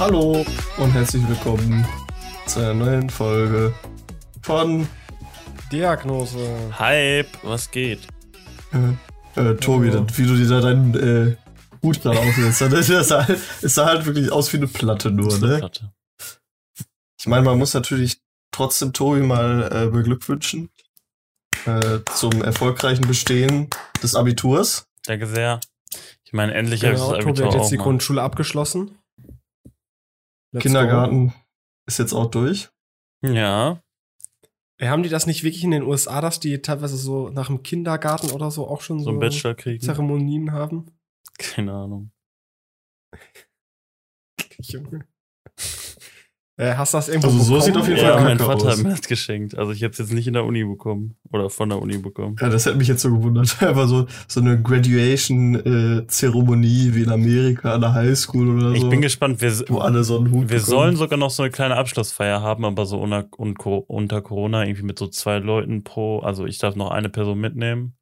Hallo und herzlich willkommen zu einer neuen Folge von Diagnose. Hype, was geht? äh, äh, Tobi, das- wie du dir da deinen äh, Hut gerade aufsetzt. Das, das sah, halt- es sah halt wirklich aus wie eine Platte nur, ne? Platte. Ich meine, man muss natürlich trotzdem Tobi mal äh, beglückwünschen äh, zum erfolgreichen Bestehen des Abiturs. Danke sehr. Ich meine, endlich habe ich Genau, das Tobi Abitur hat jetzt auch die mal. Grundschule abgeschlossen. Let's Kindergarten ist jetzt auch durch. Ja, Go. Haben die das nicht wirklich in den USA, dass die teilweise so nach dem Kindergarten oder so auch schon so so, ein Bachelor kriegen. Zeremonien haben? Keine Ahnung. Junge. Äh, hast du das irgendwo Also so bekommen? sieht auf jeden Ja, Fall mein kacke Vater aus. hat mir das geschenkt. Also ich habe es jetzt nicht in der Uni bekommen. Oder von der Uni bekommen. Ja, das hätte mich jetzt so gewundert. Einfach so, so eine Graduation-Zeremonie wie in Amerika an der Highschool oder Ich so. bin gespannt. Wir, wo alle so einen Hut wir bekommen. sollen sogar noch so eine kleine Abschlussfeier haben, aber so unter, unter Corona irgendwie mit so zwei Leuten pro. Also ich darf noch eine Person mitnehmen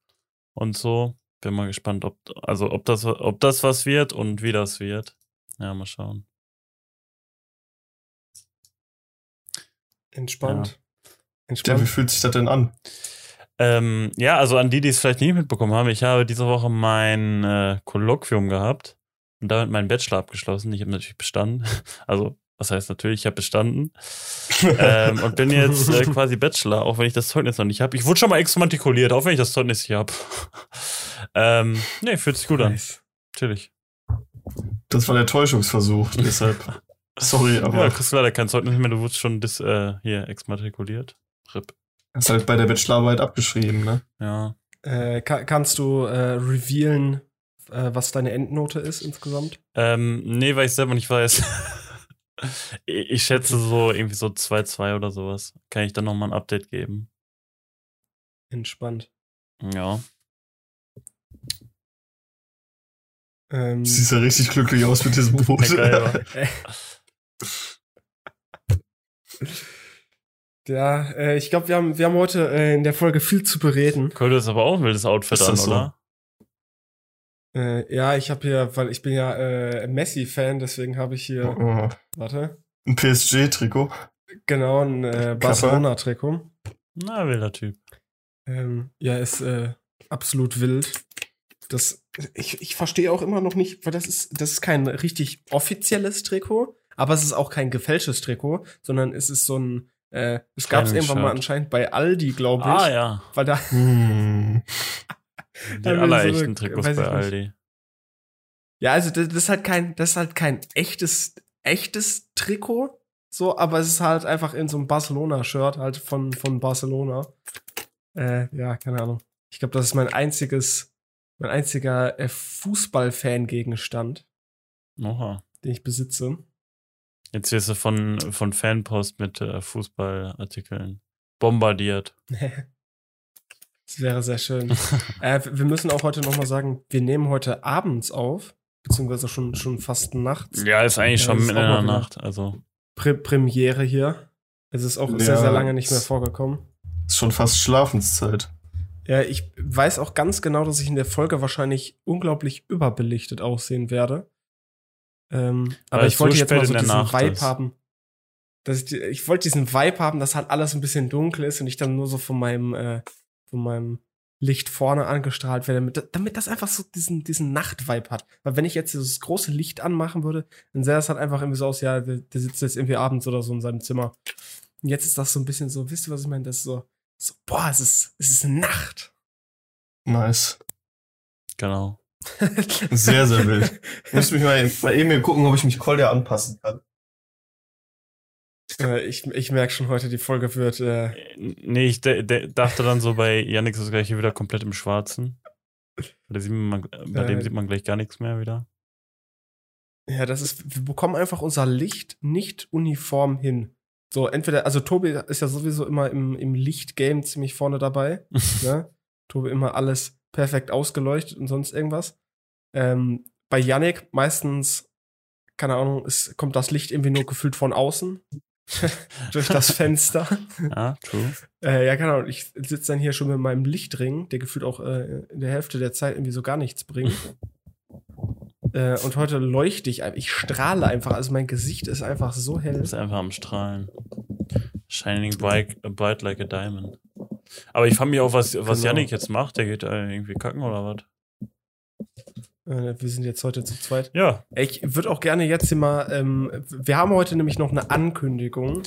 und so. Bin mal gespannt, ob also ob das ob das was wird und wie das wird. Ja, mal schauen. Entspannt. Ja, wie Entspannt. fühlt sich das denn an? Ähm, ja, also an die, die es vielleicht nicht mitbekommen haben, ich habe diese Woche mein äh, Kolloquium gehabt und damit meinen Bachelor abgeschlossen. Ich habe natürlich bestanden. Also, was heißt natürlich, ich habe bestanden. ähm, und bin jetzt äh, quasi Bachelor, auch wenn ich das Zeugnis noch nicht habe. Ich wurde schon mal exmatrikuliert, auch wenn ich das Zeugnis nicht habe. ähm, nee, fühlt sich gut an. Nice. Natürlich. Das war der Täuschungsversuch, deshalb. Sorry, aber Ja, du kriegst leider kein Zeugnis mehr, du wurdest schon dis, äh, hier exmatrikuliert. RIP. ist halt bei der Bachelorarbeit abgeschrieben, ne? Ja. Äh, ka kannst du äh, revealen, äh, was deine Endnote ist insgesamt? Ähm, nee, weil ich selber nicht weiß. ich ich schätze so irgendwie so 2-2 oder sowas. Kann ich dann nochmal ein Update geben? Entspannt. Ja. Ähm, Siehst ja richtig glücklich aus mit diesem Hut. Ja, geil? Ja, äh, ich glaube, wir haben, wir haben heute äh, in der Folge viel zu bereden. Koldo ist aber auch ein wildes Outfit Ist an, so? oder? Äh, ja, ich habe hier, weil ich bin ja äh, Messi-Fan, deswegen habe ich hier, Oh, warte, Ein PSG-Trikot. genau ein äh, Barcelona-Trikot. Na, wilder Typ. Ähm, ja, ist äh, absolut wild. Das, ich, ich verstehe auch immer noch nicht, weil das ist, das ist kein richtig offizielles Trikot, aber es ist auch kein gefälschtes Trikot, sondern es ist so ein, äh, es gab es irgendwann mal anscheinend bei Aldi, glaube ich. Ah, ja. Weil da, Hm. Die Ja, aller so Trikots bei nicht. Aldi. Ja, also das, das ist halt kein, das ist halt kein echtes, echtes Trikot, so, aber es ist halt einfach in so einem Barcelona-Shirt halt von, von Barcelona. Äh, ja, keine Ahnung. Ich glaube, das ist mein einziges, mein einziger äh, Fußball-Fan-Gegenstand, Oha. den ich besitze. Jetzt wirst du von, von Fanpost mit äh, Fußballartikeln bombardiert. Das wäre sehr schön. äh, wir müssen auch heute noch mal sagen, wir nehmen heute abends auf, beziehungsweise schon, schon fast nachts. Ja, ist eigentlich Ja, schon das ist mitten in der Nacht. Also, Pre Premiere hier. Es ist auch Ja, sehr, sehr lange nicht mehr es- vorgekommen. Ist schon fast Schlafenszeit. Ja, ich weiß auch ganz genau, dass ich in der Folge wahrscheinlich unglaublich überbelichtet aussehen werde. Ähm, aber ich wollte so jetzt mal so diesen Nacht Vibe ist. haben. Dass ich, ich wollte diesen Vibe haben, dass halt alles ein bisschen dunkel ist und ich dann nur so von meinem, äh, von meinem Licht vorne angestrahlt werde, damit, damit das einfach so diesen, diesen Nachtvibe hat. Weil wenn ich jetzt dieses große Licht anmachen würde, dann sähe das halt einfach irgendwie so aus, ja, der, der sitzt jetzt irgendwie abends oder so in seinem Zimmer. Und jetzt ist das so ein bisschen so, wisst ihr, was ich meine? Das ist so, so boah, es ist, es ist Nacht. Nice. genau. Sehr, sehr wild. Ich muss mich mal, mal eben hier gucken, ob ich mich Kolja anpassen kann. Äh, ich ich merke schon heute, die Folge wird. Äh, Nee, ich dachte dann so bei Yannick ist das gleich wieder komplett im Schwarzen. Da sieht man, bei dem Äh. sieht man gleich gar nichts mehr wieder. ja, das ist. Wir bekommen einfach unser Licht nicht uniform hin. So, entweder, also Tobi ist ja sowieso immer im, im Lichtgame ziemlich vorne dabei. ne? Tobi immer alles perfekt ausgeleuchtet und sonst irgendwas. Ähm, bei Yannick meistens, keine Ahnung, es kommt das Licht irgendwie nur gefühlt von außen. durch das Fenster. Ja, true. Äh, ja, keine Ahnung. Ich sitze dann hier schon mit meinem Lichtring, der gefühlt auch äh, in der Hälfte der Zeit irgendwie so gar nichts bringt. Äh, und heute leuchte ich einfach. Ich strahle einfach. Also mein Gesicht ist einfach so hell. Du bist einfach am Strahlen. Shining bright, bright like a diamond. Aber ich frage mich auch, was, was Genau. Yannick jetzt macht. Der geht äh, irgendwie kacken oder was? Äh, wir sind jetzt heute zu zweit. Ja, Ich würde auch gerne jetzt hier mal. Ähm, wir haben heute nämlich noch eine Ankündigung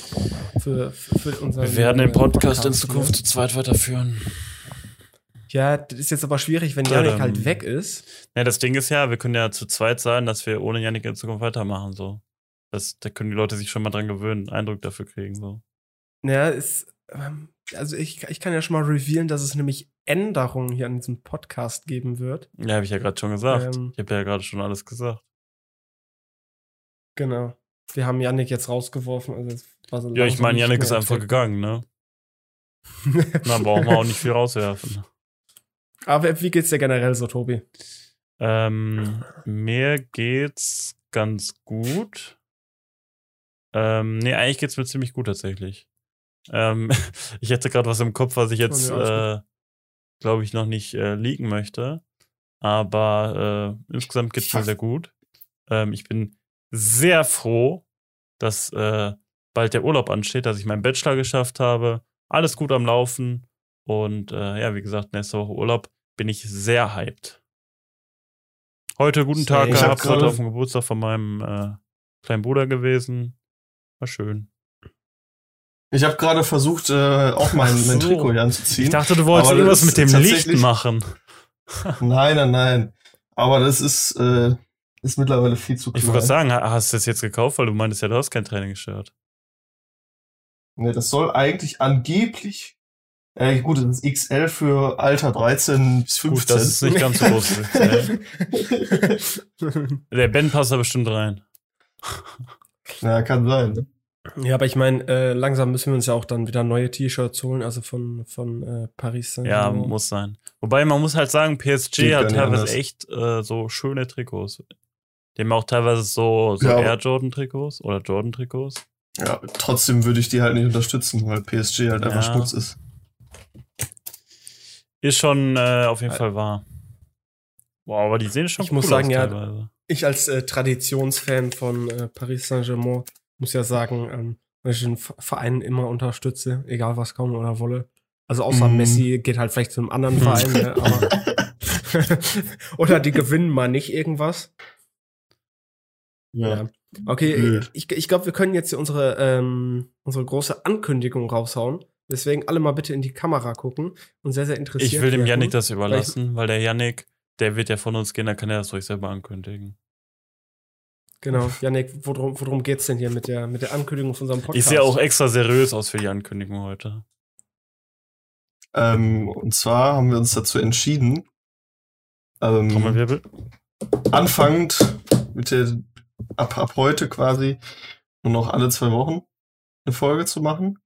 für, für, für unseren. wir werden den äh, Podcast in hier. Zukunft zu zweit weiterführen. Ja, das ist jetzt aber schwierig, wenn Ja, Janik dann- halt weg ist. Ja, das Ding ist ja, wir können ja zu zweit sein, dass wir ohne Yannick in Zukunft weitermachen. So. Das, da können die Leute sich schon mal dran gewöhnen, einen Eindruck dafür kriegen. So. Ja, ist. Ähm, also ich, ich kann ja schon mal revealen, dass es nämlich Änderungen hier an diesem Podcast geben wird. Ja, habe ich ja gerade schon gesagt. Ähm. ich habe ja gerade schon alles gesagt. Genau. Wir haben Janik jetzt rausgeworfen. Also so Ja, ich meine, Yannick ist einfach gegangen, ne? Dann brauchen wir auch nicht viel rauswerfen. Aber wie geht's dir generell so, Tobi? Ähm, mir geht's ganz gut. Ähm, nee, eigentlich geht's mir ziemlich gut tatsächlich. Ähm, ich hätte gerade was im Kopf, was ich jetzt, Oh, äh, glaube ich, noch nicht äh, leaken möchte. Aber äh, insgesamt geht's mir sehr gut. Ähm, ich bin sehr froh, dass äh, bald der Urlaub ansteht, dass ich meinen Bachelor geschafft habe. Alles gut am Laufen. Und äh, ja, wie gesagt, nächste Woche Urlaub bin ich sehr hyped. Heute guten Tag Ich hab gehabt, heute auf dem Geburtstag von meinem äh, kleinen Bruder gewesen. War schön. Ich habe gerade versucht, äh, auch mein, mein so. Trikot hier anzuziehen. Ich dachte, du wolltest irgendwas mit dem Licht machen. Nein, nein, nein. Aber das ist, äh, ist mittlerweile viel zu Ich klein. wollte gerade sagen, ha- hast du das jetzt gekauft, weil du meintest ja, du hast kein Trainingsshirt. Nee, das soll eigentlich angeblich, äh, gut, das ist XL für Alter 13 bis 15. Gut, das ist nicht ganz so groß. Der Ben passt da bestimmt rein. ja, kann sein. Ja, aber ich meine, äh, langsam müssen wir uns ja auch dann wieder neue T-Shirts holen, also von, von äh, Paris Ja, Saint-Germain. muss sein. Wobei man muss halt sagen, PSG Geht hat teilweise anders. echt äh, so schöne Trikots. Die haben auch teilweise so, so Ja, Air Jordan Trikots oder Jordan Trikots. Ja, trotzdem würde ich die halt nicht unterstützen, weil PSG halt einfach Ja. Schmutz ist. Ist schon äh, auf jeden Fall wahr. Wow, aber die sehen schon Ich cool muss sagen, aus ja, teilweise. Ich als äh, Traditionsfan von äh, Paris Saint-Germain muss ja sagen, ähm, dass ich den Verein immer unterstütze, egal was komme oder wolle. Also außer Mhm. Messi geht halt vielleicht zu einem anderen Hm. Verein, ne, aber oder die gewinnen mal nicht irgendwas. Ja. Okay, Blöd. ich, ich glaube, wir können jetzt hier unsere, ähm, unsere große Ankündigung raushauen. Deswegen alle mal bitte in die Kamera gucken und sehr, sehr interessiert Ich will dem. Yannick das überlassen, weil der Yannick, der wird ja von uns gehen, dann kann er das ruhig selber ankündigen. Genau, Yannick, worum, worum geht's denn hier mit der, mit der Ankündigung von unserem Podcast? Ich sehe auch extra seriös aus für die Ankündigung heute. Ähm, und zwar haben wir uns dazu entschieden, ähm, anfangend mit der, ab, ab heute quasi nur noch alle zwei Wochen eine Folge zu machen,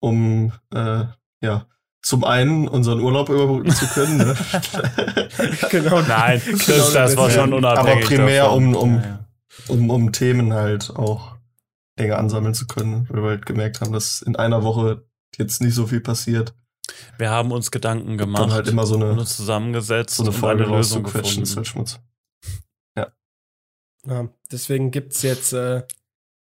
um äh, ja zum einen unseren Urlaub überbrücken zu können, ne? genau. Nein, Genau, das, das war deswegen. schon unabhängig. Aber primär davon. um- um- Ja, ja. Um, um Themen halt auch länger ansammeln zu können, weil wir halt gemerkt haben, dass in einer Woche jetzt nicht so viel passiert. Wir haben uns Gedanken gemacht Dann halt immer so und eine, uns zusammengesetzt so eine und Folge eine Lösung gefunden. halt Schmutz. Ja, deswegen gibt's jetzt äh,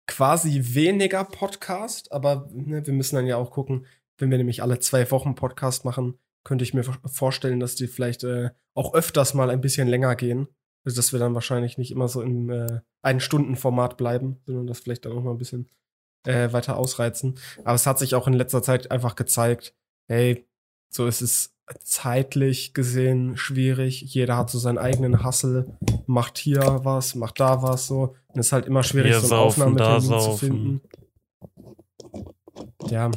quasi weniger Podcast, aber ne, wir müssen dann ja auch gucken, wenn wir nämlich alle zwei Wochen Podcast machen, könnte ich mir vor- vorstellen, dass die vielleicht äh, auch öfters mal ein bisschen länger gehen. Also dass wir dann wahrscheinlich nicht immer so im äh, Ein-Stunden-Format bleiben, sondern das vielleicht dann auch mal ein bisschen äh, weiter ausreizen. Aber es hat sich auch in letzter Zeit einfach gezeigt, hey, so ist es zeitlich gesehen schwierig. Jeder hat so seinen eigenen Hustle, macht hier was, macht da was, so. Und es ist halt immer schwierig, Hier so einen saufen, da Aufnahmetermin zu saufen. finden. Ja.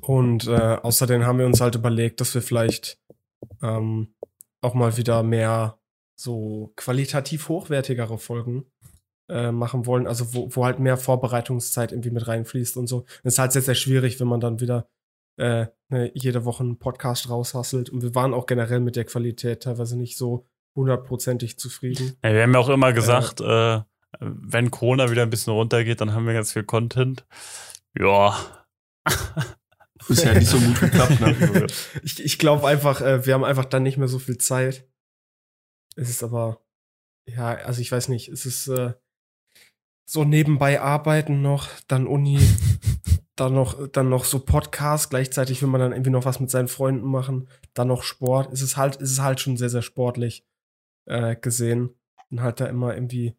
Und äh, außerdem haben wir uns halt überlegt, dass wir vielleicht ähm, auch mal wieder mehr so qualitativ hochwertigere Folgen äh, machen wollen, also wo, wo halt mehr Vorbereitungszeit irgendwie mit reinfließt und so. Es ist halt sehr, sehr schwierig, wenn man dann wieder äh, ne, jede Woche einen Podcast raushasselt. Und wir waren auch generell mit der Qualität teilweise nicht so hundertprozentig zufrieden. Ja, wir haben ja auch immer gesagt, äh, wenn Corona wieder ein bisschen runtergeht, dann haben wir ganz viel Content. Ja. Ist ja nicht so gut geklappt, ne? Ich, ich glaube einfach, äh, wir haben einfach dann nicht mehr so viel Zeit. Es ist aber, ja, also ich weiß nicht, es ist äh, so nebenbei arbeiten noch, dann Uni, dann noch, dann noch so Podcast, gleichzeitig will man dann irgendwie noch was mit seinen Freunden machen, dann noch Sport. Es ist halt, es ist halt schon sehr, sehr sportlich äh, gesehen. Und halt da immer irgendwie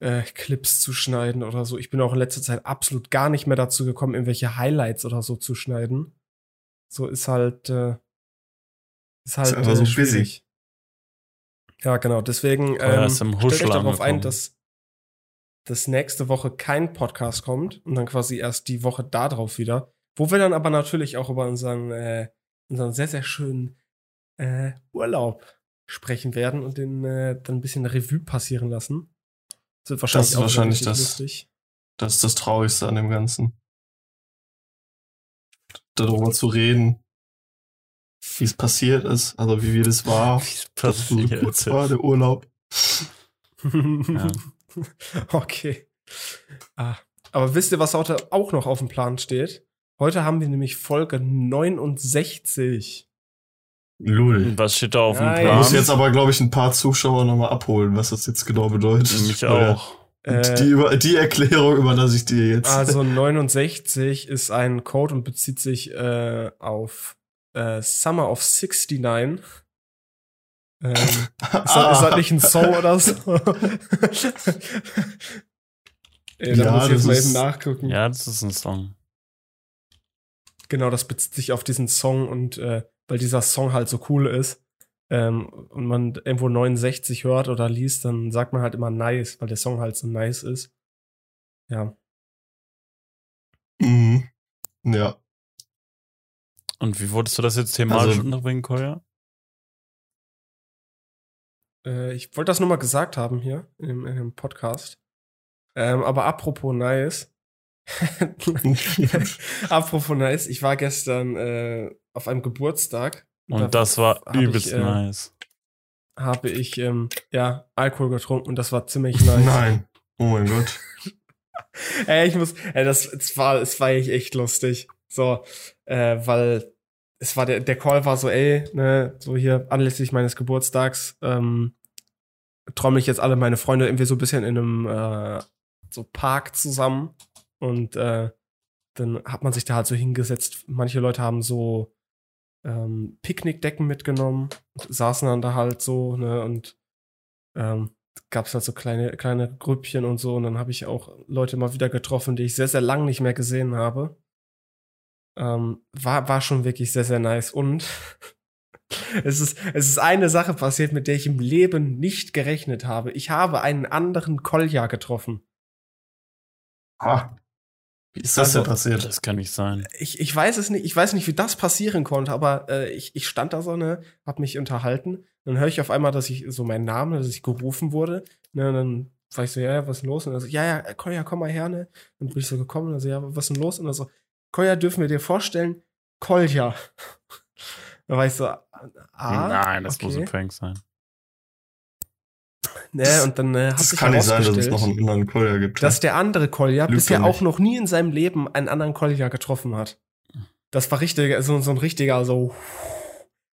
äh, Clips zu schneiden oder so. Ich bin auch in letzter Zeit absolut gar nicht mehr dazu gekommen, irgendwelche Highlights oder so zu schneiden. So ist halt, äh, ist halt Ist einfach so äh, busy. Ja, genau. Deswegen Koya ähm, ist stellt euch darauf ein, dass, dass nächste Woche kein Podcast kommt und dann quasi erst die Woche darauf wieder. Wo wir dann aber natürlich auch über unseren, äh, unseren sehr, sehr schönen äh, Urlaub sprechen werden und den äh, dann ein bisschen Revue passieren lassen. Das wird wahrscheinlich ist auch wahrscheinlich das- lustig. Das ist das Traurigste an dem Ganzen. Darüber zu reden, wie es passiert ist, also wie, wie das war, Wie es dass es so passiert kurz ist. war, der Urlaub. Okay. Ah, aber wisst ihr, was heute auch noch auf dem Plan steht? Heute haben wir nämlich Folge 69. Lull. Was steht da auf dem Ja, ja. Ich Plan? muss jetzt aber, glaube ich, ein paar Zuschauer nochmal abholen, was das jetzt genau bedeutet. Mich auch. Und Äh, die, über, die Erklärung überlasse ich dir jetzt. Also 69 ist ein Code und bezieht sich äh, auf äh, Summer of 69. Ähm, ist, das, ist das nicht ein Song oder so? Ey, da Ja, muss ich jetzt mal ist- eben nachgucken. Ja, das ist ein Song. Genau, das bezieht sich auf diesen Song und äh, weil dieser Song halt so cool ist ähm, und man irgendwo 69 hört oder liest, dann sagt man halt immer nice, weil der Song halt so nice ist. Ja. Mhm. Ja. Und wie wolltest du das jetzt thematisch Also- unterbringen, Koya? Äh, ich wollte das nur mal gesagt haben hier in, in dem Podcast. Ähm, aber apropos nice. apropos nice, ich war gestern äh, auf einem Geburtstag. Und Da das war hab ich, übelst äh, nice. Habe ich ähm, ja Alkohol getrunken und das war ziemlich nice. Nein. Oh mein Gott. Ey, ich muss, ey, das, es war, es war echt echt lustig. So, äh, weil es war der, der Call war so, ey, ne, so hier anlässlich meines Geburtstags, ähm, trommel ich jetzt alle meine Freunde irgendwie so ein bisschen in einem äh, so Park zusammen und äh, dann hat man sich da halt so hingesetzt. Manche Leute haben so ähm, Picknickdecken mitgenommen saßen dann da halt so, ne, und ähm, gab es halt so kleine, kleine Grüppchen und so. Und dann habe ich auch Leute mal wieder getroffen, die ich sehr, sehr lang nicht mehr gesehen habe. Ähm, war, war schon wirklich sehr, sehr nice. Und es ist, es ist eine Sache passiert, mit der ich im Leben nicht gerechnet habe. Ich habe einen anderen Kolja getroffen. Ah. Wie ist das Also, denn passiert? Das kann nicht sein. Ich, ich weiß es nicht, ich weiß nicht, wie das passieren konnte, aber äh, ich, ich stand da so, ne, hab mich unterhalten. Dann höre ich auf einmal, dass ich so meinen Namen, dass ich gerufen wurde. Ne, und dann war ich so, ja, ja, was ist denn los? Und er so, ja, ja, Koya, komm mal her, ne? Dann bin ich so gekommen und er so, ja, was ist denn los? Und er so, Koya, dürfen wir dir vorstellen, Kolja. dann war ich so, ah, Nein, das muss okay. ein Prank sein. Ne, und dann äh, hat Das sich kann nicht sein, dass es noch einen anderen Kolja gibt. dass der andere Kolja Lügt bisher auch noch nie in seinem Leben einen anderen Kolja getroffen hat. Das war richtig, so, so ein richtiger, so,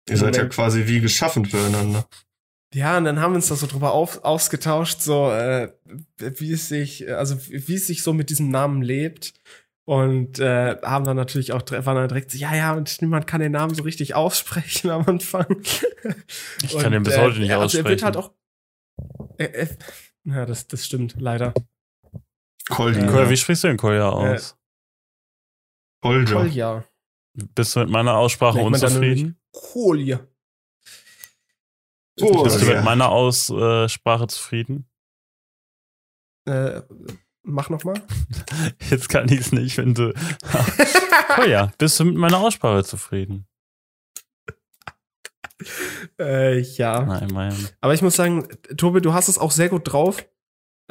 Ihr seid ja quasi wie geschaffen füreinander. Ja, und dann haben wir uns da so drüber auf, ausgetauscht, so äh, wie es sich, also wie es sich so mit diesem Namen lebt. Und äh, haben dann natürlich auch waren dann direkt so, ja, ja, und niemand kann den Namen so richtig aussprechen am Anfang. Ich kann den bis heute nicht also Er wird aussprechen. halt auch. Äh, äh, ja, das, das stimmt, leider. Kolja. Koya, wie sprichst du den Koya aus? Kolja. Kolja. Bist du mit meiner Aussprache Nennt unzufrieden? Kolja. Oh, Bist du mit meiner Aussprache zufrieden? Äh, mach noch mal. Jetzt kann ich es nicht, wenn du. Koya, bist du mit meiner Aussprache zufrieden? äh, ja. Nein, mein. Aber ich muss sagen, Tobi, du hast es auch sehr gut drauf.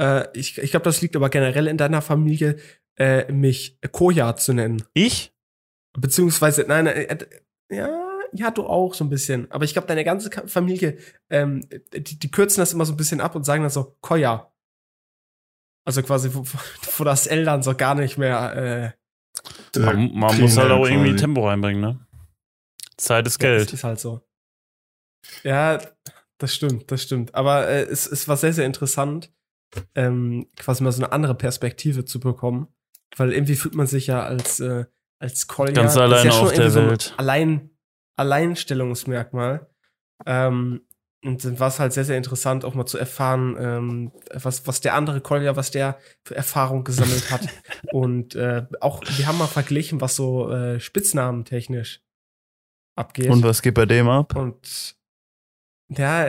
Äh, ich ich glaube, das liegt aber generell in deiner Familie, äh, mich Koja zu nennen. Ich? Beziehungsweise, nein, äh, äh, ja, ja, du auch so ein bisschen. Aber ich glaube, deine ganze Familie, ähm, die, die kürzen das immer so ein bisschen ab und sagen dann so Koja. Also quasi, wo, wo das L dann so gar nicht mehr. Äh, Man, man muss halt auch irgendwie. Tempo reinbringen, ne? Zeit ist ja, Geld. Das ist halt so. Ja, das stimmt, das stimmt. Aber äh, es, es war sehr, sehr interessant, ähm, quasi mal so eine andere Perspektive zu bekommen. Weil irgendwie fühlt man sich ja als, äh, als Collier Ganz das ist alleine ja schon auf der irgendwie so ein Welt. Allein, Alleinstellungsmerkmal. Ähm, und dann war es halt sehr, sehr interessant, auch mal zu erfahren, ähm, was, was der andere Collier, was der für Erfahrung gesammelt hat. und äh, auch, wir haben mal verglichen, was so äh, Spitznamen technisch abgeht. Und was geht bei dem ab? Und ja,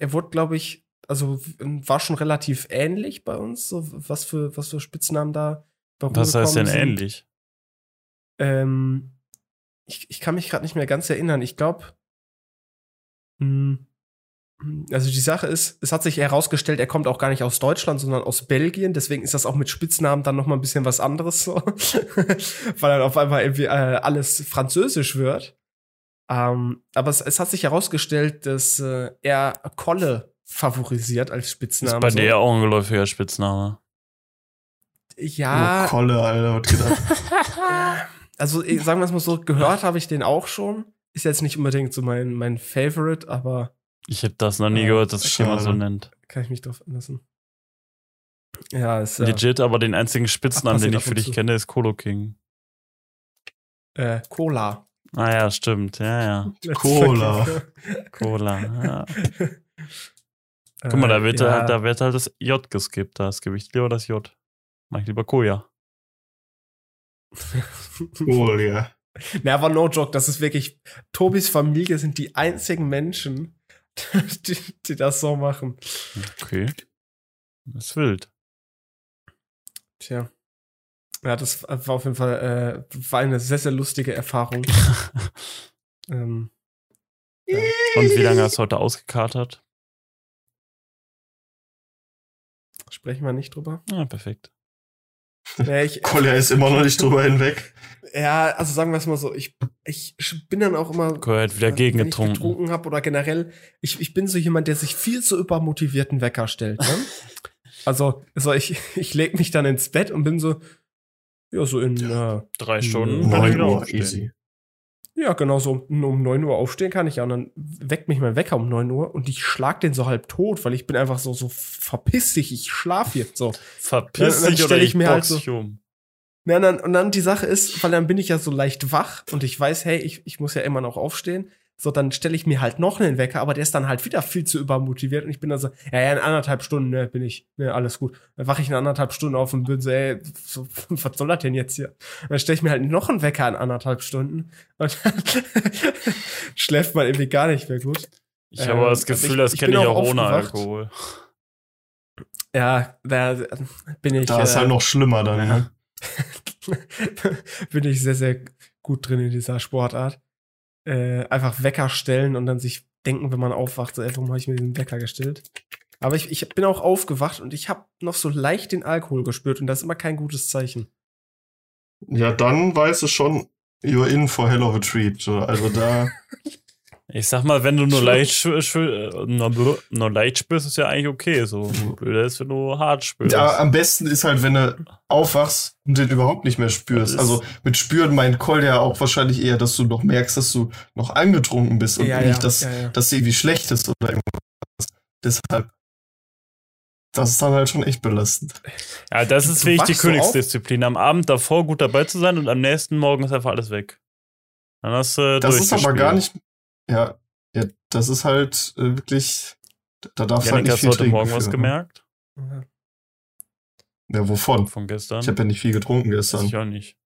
er wurde, glaube ich, also war schon relativ ähnlich bei uns, so was für, was für Spitznamen da bei Was heißt denn sind. ähnlich? Ähm, ich, ich kann mich gerade nicht mehr ganz erinnern. Ich glaube, also die Sache ist, es hat sich herausgestellt, er kommt auch gar nicht aus Deutschland, sondern aus Belgien. Deswegen ist das auch mit Spitznamen dann noch mal ein bisschen was anderes so, weil dann auf einmal irgendwie äh, alles Französisch wird. Ähm, aber es, es hat sich herausgestellt, dass äh, er Kolle favorisiert als Ist Spitznamen. bei so. dir auch ein geläufiger Spitzname. ja, Oh, Kolle, Alter, was gedacht. Also, ich- sagen wir es mal so, gehört habe ich den auch schon. Ist jetzt nicht unbedingt so mein, mein Favorite, aber Ich hätte das noch nie Ja, gehört, dass sich jemand so nennt. kann ich mich drauf einlassen. Ja, ist ja, Legit, aber den einzigen Spitznamen, den ich für dich zu. kenne, ist Kolo King. äh, Cola. Ah ja, stimmt. Ja, ja. Let's Cola. Cola. Ja. Guck mal, da wird, Äh, ja. halt, da wird halt das J geskippt. Da skippe ich lieber das J. Mach ich lieber Koja. Cool, ja. Na, aber no joke, das ist wirklich, Tobis Familie sind die einzigen Menschen, die, die das so machen. Okay. Das ist wild. Tja. Ja, das war auf jeden Fall, äh, war eine sehr, sehr lustige Erfahrung. ähm, Und wie lange hast du heute ausgekatert? sprechen wir nicht drüber. Ja, perfekt. Ja, ich, Kolja ist immer noch nicht drüber hinweg. ja, also sagen wir es mal so, ich, ich bin dann auch immer hat wieder wenn gegengetrunken. ich getrunken habe oder generell, ich, ich bin so jemand, der sich viel zu übermotivierten Wecker stellt. Ne? also, also ich, ich lege mich dann ins Bett und bin so, ja, so in, äh, Drei. Stunden. kann ich 9 wieder Uhr, easy. Ja, genau so, um 9 Uhr aufstehen kann ich ja. Und dann weckt mich mein Wecker um 9 Uhr und ich schlag den so halb tot, weil ich bin einfach so, so verpiss dich, ich schlaf jetzt so. Verpiss dich oder ich ich mir halt so- um. Ja, und, dann, und dann die Sache ist, weil dann bin ich ja so leicht wach und ich weiß, hey, ich, ich muss ja immer noch aufstehen. So, dann stelle ich mir halt noch einen Wecker, aber der ist dann halt wieder viel zu übermotiviert und ich bin dann so, ja, ja, in anderthalb Stunden ne, bin ich, ne, alles gut. Dann wache ich in anderthalb Stunden auf und bin so, ey, so, was soll das denn jetzt hier? Und dann stelle ich mir halt noch einen Wecker in anderthalb Stunden und dann schläft man irgendwie gar nicht mehr gut. Ich Ähm, habe aber das Gefühl, ich- das kenne ich auch auch ohne aufgewacht. Alkohol. Ja, da bin ich. Da ist äh, halt noch schlimmer dann, ne? bin ich sehr, sehr gut drin in dieser Sportart. Äh, einfach Wecker stellen und dann sich denken, wenn man aufwacht, so, ey, warum habe ich mir diesen Wecker gestellt? Aber ich, ich bin auch aufgewacht und ich habe noch so leicht den Alkohol gespürt und das ist immer kein gutes Zeichen. Ja, dann weißt du schon, you're in for hell of a treat. So, Also da, Ich sag mal, wenn du nur leicht, nur, nur leicht spürst, ist ja eigentlich okay. So blöder ist, wenn du hart spürst. ja, am besten ist halt, wenn du aufwachst und den überhaupt nicht mehr spürst. Also mit Spüren meint Kolja auch wahrscheinlich eher, dass du noch merkst, dass du noch angetrunken bist und nicht, dass, ja, ja. dass irgendwie schlecht ist oder irgendwas. Deshalb, das ist dann halt schon echt belastend. Ja, das ist wirklich die. Königsdisziplin. Am Abend davor gut dabei zu sein und am nächsten Morgen ist einfach alles weg. Dann hast du Das ist aber gar nicht, ja, ja das ist halt äh, wirklich, da darfst du Janik, halt nicht hast du viel heute trinken. Morgen was für, ne? gemerkt? Ja, wovon? Von gestern? Ich habe ja nicht viel getrunken gestern. ich auch nicht.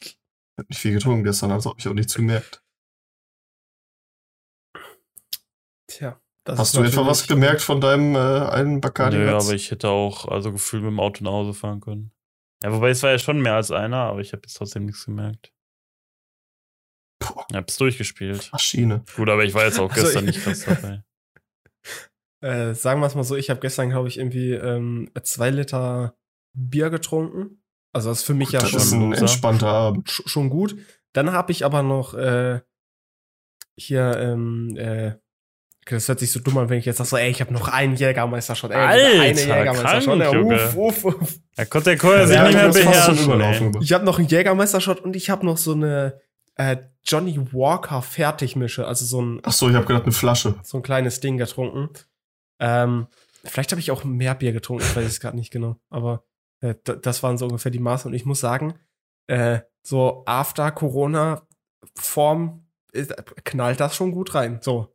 Ich hab nicht viel getrunken gestern, also habe ich auch nichts gemerkt. Tja. das Hast du etwa was gemerkt von deinem äh, einen Bacardi? Nö, Latz? aber ich hätte auch also gefühlt mit dem Auto nach Hause fahren können. Ja, wobei es war ja schon mehr als einer, aber ich habe jetzt trotzdem nichts gemerkt. Boah. Ich hab's durchgespielt. Maschine. Gut, aber ich war jetzt auch Also gestern ich- nicht krass dabei. Äh, sagen wir es mal so, ich habe gestern, glaube ich, irgendwie ähm, zwei Liter Bier getrunken. Also das ist für mich ja das schon ist ein Loser. entspannter Abend. sch- schon gut. Dann habe ich aber noch äh, hier, ähm, äh, okay, das hört sich so dumm an, wenn ich jetzt sag so, ey, ich habe noch einen Jägermeister-Shot. Ey, Alter, eine Jägermeister-Shot. krank, Ja, Junge. uff, uff, uff. Da konnte der Koya sich Ja, nicht mehr schon beherrschen. Ich habe noch einen Jägermeister-Shot und ich habe noch so eine äh, Johnny Walker Fertigmische, also so ein, Ach so, ich habe gedacht, eine Flasche. so ein kleines Ding getrunken. Ähm, vielleicht habe ich auch mehr Bier getrunken, ich weiß es gerade nicht genau. Aber äh, das waren so ungefähr die Maße. Und ich muss sagen, äh, so after Corona-Form ist- knallt das schon gut rein. So.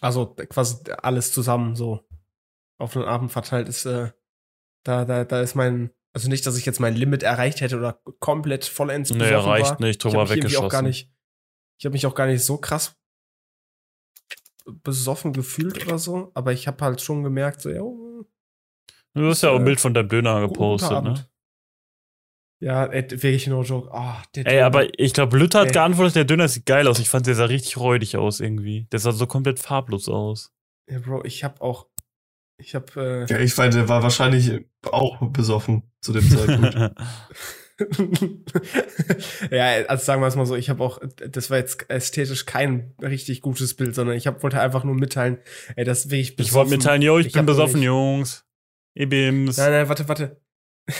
Also quasi alles zusammen so auf den Abend verteilt ist, äh, da, da, da ist mein, also nicht, dass ich jetzt mein Limit erreicht hätte oder komplett vollends Nee, besoffen reicht war. nicht, Ich drüber habe mich irgendwie auch gar weggeschossen. nicht, ich habe mich auch gar nicht so krass besoffen gefühlt oder so, aber ich habe halt schon gemerkt, so, ja, oh, Du hast ja auch ein äh, Bild von deinem Döner gepostet, ne? Ja, ey, wirklich no joke. Der Ey, Döner. aber ich glaube, Lütter hat Ey. geantwortet, der Döner sieht geil aus. Ich fand, der sah richtig räudig aus irgendwie. Der sah so komplett farblos aus. Ja, Bro, ich hab auch, ich hab, äh, Ja, ich meine, der war wahrscheinlich auch besoffen zu dem Zeitpunkt. ja, also sagen wir es mal so, ich habe auch, das war jetzt ästhetisch kein richtig gutes Bild, sondern ich hab, wollte einfach nur mitteilen, ey, das will ich ich wollte mitteilen, yo, ich, Ich bin besoffen, nicht- Jungs. Ibims. Nein, nein, warte, warte.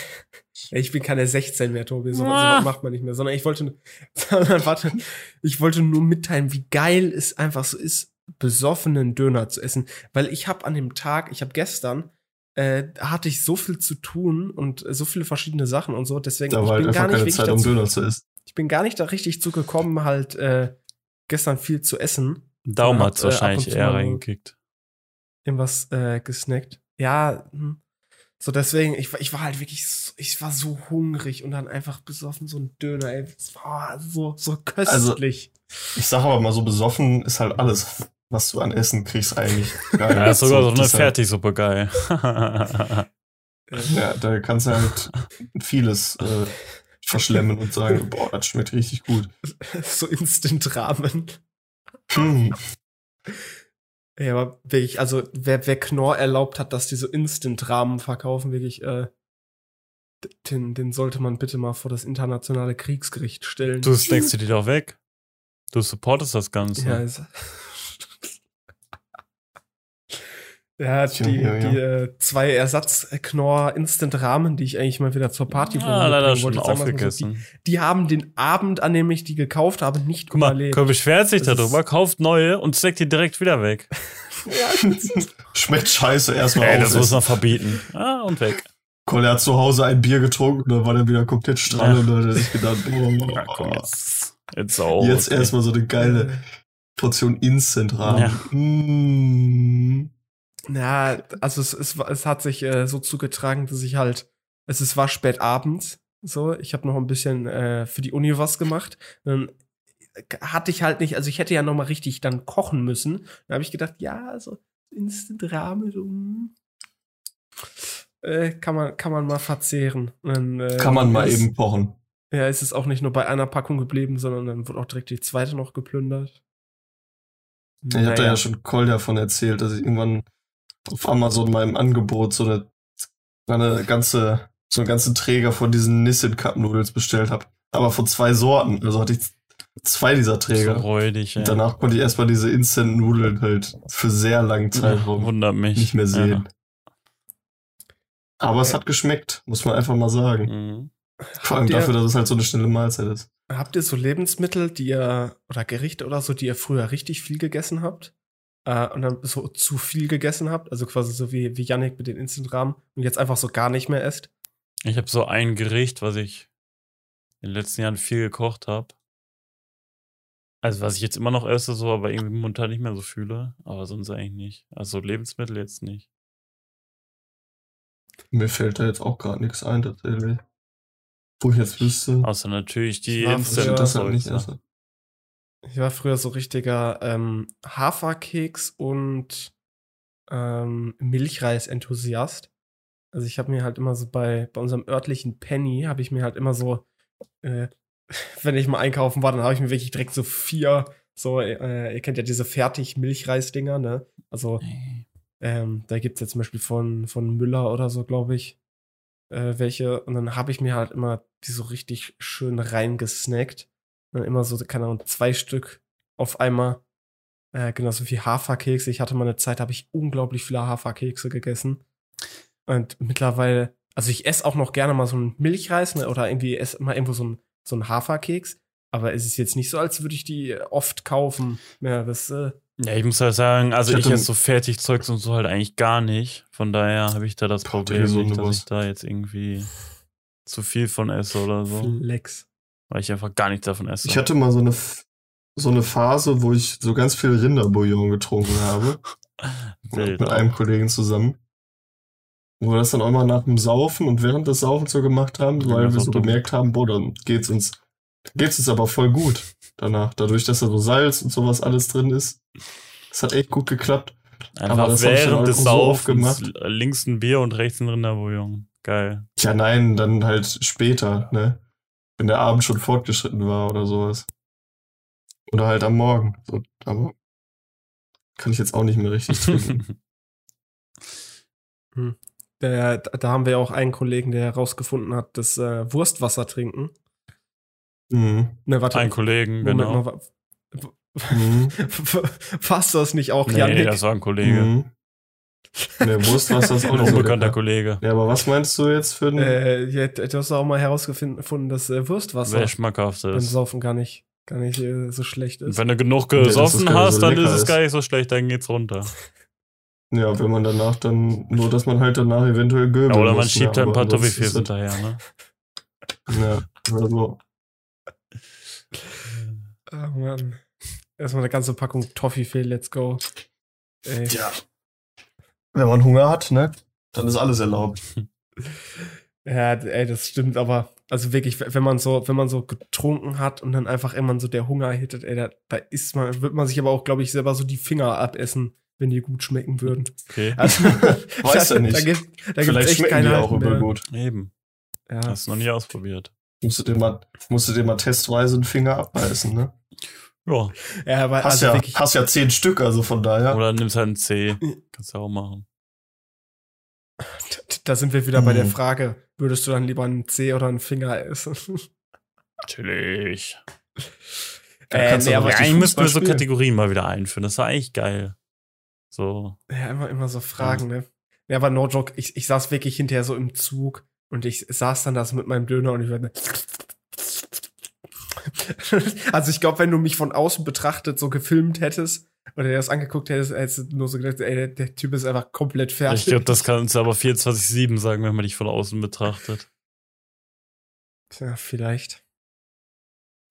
Ich bin keine 16 mehr, Tobi. So, so Ah. was macht man nicht mehr. Sondern ich wollte, sondern warte, ich wollte nur mitteilen, wie geil es einfach so ist, besoffenen Döner zu essen. Weil ich habe an dem Tag, ich habe gestern, äh, hatte ich so viel zu tun und so viele verschiedene Sachen und so. Deswegen Da ich war halt bin gar einfach nicht wirklich Zeit, um Döner zu essen. ich bin gar nicht da richtig zugekommen, halt äh, gestern viel zu essen. Daumen hat's äh, ab wahrscheinlich eher reingekickt. irgendwas äh, gesnackt. Ja, hm. so deswegen, ich, war- ich war halt wirklich, so, ich war so hungrig und dann einfach besoffen, so ein Döner, ey, es war so, so köstlich. Ich sag aber mal so, besoffen ist halt alles, was du an Essen kriegst eigentlich. Geil. Ja, ist sogar so eine das ist halt- Fertigsuppe geil. Ja, da kannst du halt vieles äh, verschlemmen und sagen, boah, das schmeckt richtig gut. so Instant-Rahmen. Hm. Ja, aber wirklich, also wer, wer Knorr erlaubt hat, dass die so Instant-Rahmen verkaufen, wirklich, äh, den, den sollte man bitte mal vor das internationale Kriegsgericht stellen. du snackst du die doch weg. Du supportest das Ganze. Ja, ist, ja, Tja, die, ja, ja. die äh, zwei Ersatz-Knorr-Instant-Rahmen, die ich eigentlich mal wieder zur Party ah, leider schon wollte, mal so, aufgegessen. Die, die haben den Abend, an dem ich die gekauft habe, nicht Guck mal, überlebt. Köln beschwert sich Das darüber, kauft neue und snackt die direkt wieder weg. Ja, Schmeckt scheiße, erstmal Ey, das muss man verbieten. Ah, und weg. Kolle hat zu Hause ein Bier getrunken, dann war er wieder komplett strahl Ja. und dann hat er sich gedacht, Ja, komm, boah, jetzt. Jetzt erstmal so eine geile Portion Instant-Rahmen. Mm. Ja, also es, es, es hat sich äh, so zugetragen, dass ich halt, es, es war spät abends, so, ich habe noch ein bisschen äh, für die Uni was gemacht. Dann hatte ich halt nicht, also ich hätte ja noch mal richtig dann kochen müssen. Dann habe ich gedacht, ja, so Instant Rahmen, so, hm, äh, kann man kann man mal verzehren. Dann, äh, Kann man mal ist- eben kochen. Ja, es ist auch nicht nur bei einer Packung geblieben, sondern dann wurde auch direkt die zweite noch geplündert. Ich hab da ja schon Cole davon erzählt, dass ich irgendwann auf Amazon mal im Angebot so eine, eine ganze, so einen ganzen Träger von diesen Nissin Cup Noodles bestellt habe. Aber von zwei Sorten. Also hatte ich zwei dieser So Träger. räudig, ey. Und danach konnte ich erstmal diese Instant Nudeln halt für sehr langen Zeitraum Wundert mich. nicht mehr sehen. Ja. Aber es hat geschmeckt, muss man einfach mal sagen. Mhm. Vor allem dafür, dass es halt so eine schnelle Mahlzeit ist. Habt ihr so Lebensmittel, die ihr, oder Gerichte oder so, die ihr früher richtig viel gegessen habt? Äh, und dann so zu viel gegessen habt? Also quasi so wie, wie Yannick mit den Instant-Rahmen und jetzt einfach so gar nicht mehr esst? Ich habe so ein Gericht, was ich in den letzten Jahren viel gekocht habe. Also was ich jetzt immer noch esse, so, aber irgendwie momentan nicht mehr so fühle. Aber sonst eigentlich nicht. Also Lebensmittel jetzt nicht. Mir fällt da jetzt auch gerade nichts ein, tatsächlich. Wo ich jetzt wüsste, Außer natürlich die Ich war dass ich war früher so richtiger ähm, Haferkeks und ähm, Milchreis-Enthusiast. Also ich habe mir halt immer so bei, bei unserem örtlichen Penny, habe ich mir halt immer so, äh, wenn ich mal einkaufen war, dann habe ich mir wirklich direkt so vier, so, äh, ihr kennt ja diese fertig Milchreis-Dinger, ne? Also ähm, da gibt's jetzt zum Beispiel von, von Müller oder so, glaube ich, äh, welche. Und dann habe ich mir halt immer die so richtig schön reingesnackt. Und immer so, keine Ahnung, zwei Stück auf einmal. Äh, genauso wie Haferkekse. Ich hatte mal eine Zeit, habe ich unglaublich viele Haferkekse gegessen. Und mittlerweile, also ich esse auch noch gerne mal so einen Milchreis ne, oder irgendwie esse mal irgendwo so ein, so ein Haferkeks. Aber es ist jetzt nicht so, als würde ich die oft kaufen. Ja, das, äh, Ja, ich muss halt sagen, also Ich ich, esse so Fertigzeugs und so halt eigentlich gar nicht. Von daher habe ich da das Problem nicht, dass ich da jetzt irgendwie zu viel von esse oder so. Flex. Weil ich einfach gar nichts davon esse. Ich hatte mal so eine, so eine Phase, wo ich so ganz viel Rinderbouillon getrunken habe. Mit einem Kollegen zusammen. Wo wir das dann auch mal nach dem Saufen und während des Saufens so gemacht haben, weil wir so dumm. gemerkt haben, boah, dann geht's uns, geht's uns aber voll gut danach. Dadurch, dass da so Salz und sowas alles drin ist. Das hat echt gut geklappt. aber Einfach während des so Saufens gemacht. links ein Bier und rechts ein Rinderbouillon. Geil. Tja, nein, dann halt später, ne? Wenn der Abend schon fortgeschritten war oder sowas. Oder halt am Morgen. So, aber kann ich jetzt auch nicht mehr richtig trinken. Der, da haben wir auch einen Kollegen, der herausgefunden hat, dass äh, Wurstwasser trinken. Mhm. Ne, warte. Ein Kollegen, Moment genau. mal. wa- Mhm. Fasst das nicht auch, Nee, Janik? das war ein Kollege. Mhm. Ne, Wurstwasser ist auch Ein so unbekannter. Kollege. Ja, aber was meinst du jetzt für ein. äh, ja, du hast auch mal herausgefunden, dass äh, Wurstwasser Wer schmackhaft beim ist. Saufen gar nicht, gar nicht äh, so schlecht ist. Wenn du genug Ja, das gesoffen nicht hast, so dann ist es ist. gar nicht so schlecht, dann geht's runter. ja, wenn man danach dann. Nur, dass man halt danach eventuell göbeln Ja, oder man muss, schiebt ne? halt ein paar Toffifees das- hinterher, ne? Ja, also. Ah, Mann. Erstmal eine ganze Packung Toffifee, let's go. Ey. Ja. Wenn man Hunger hat, ne? Dann ist alles erlaubt. Ja, ey, das stimmt, aber also wirklich, wenn man so, wenn man so getrunken hat und dann einfach immer so der Hunger hittet, ey, da, da ist man, wird man sich aber auch, glaube ich, selber so die Finger abessen, wenn die gut schmecken würden. Okay. Also, Weiß da, ja nicht. Da gibt, da gibt's Vielleicht echt schmecken die auch übel mehr. gut. Eben. Ja. Hast du noch nie ausprobiert. Musst du dir mal, musst du dir mal testweise einen Finger abbeißen, ne? Ja. ja, aber Hast also ja, wirklich, hast ja zehn Stück, also von daher. Oder nimmst halt ein C. Kannst du auch machen. da sind wir wieder bei der Mhm. Frage, würdest du dann lieber einen Zeh oder einen Finger essen? Natürlich. Äh, nee, aber Eigentlich müssten wir so. Kategorien mal wieder einführen. Das war eigentlich geil. So. Ja, immer, immer so Fragen, ne? Ja, aber no joke, ich, ich saß wirklich hinterher so im Zug und ich saß dann da so mit meinem Döner und ich werde. Also ich glaube, wenn du mich von außen betrachtet so gefilmt hättest oder dir das angeguckt hättest, hättest du nur so gedacht, ey, der, der Typ ist einfach komplett fertig. Ich glaube, das kannst du aber 24-7 sagen, wenn man dich von außen betrachtet. Ja, vielleicht.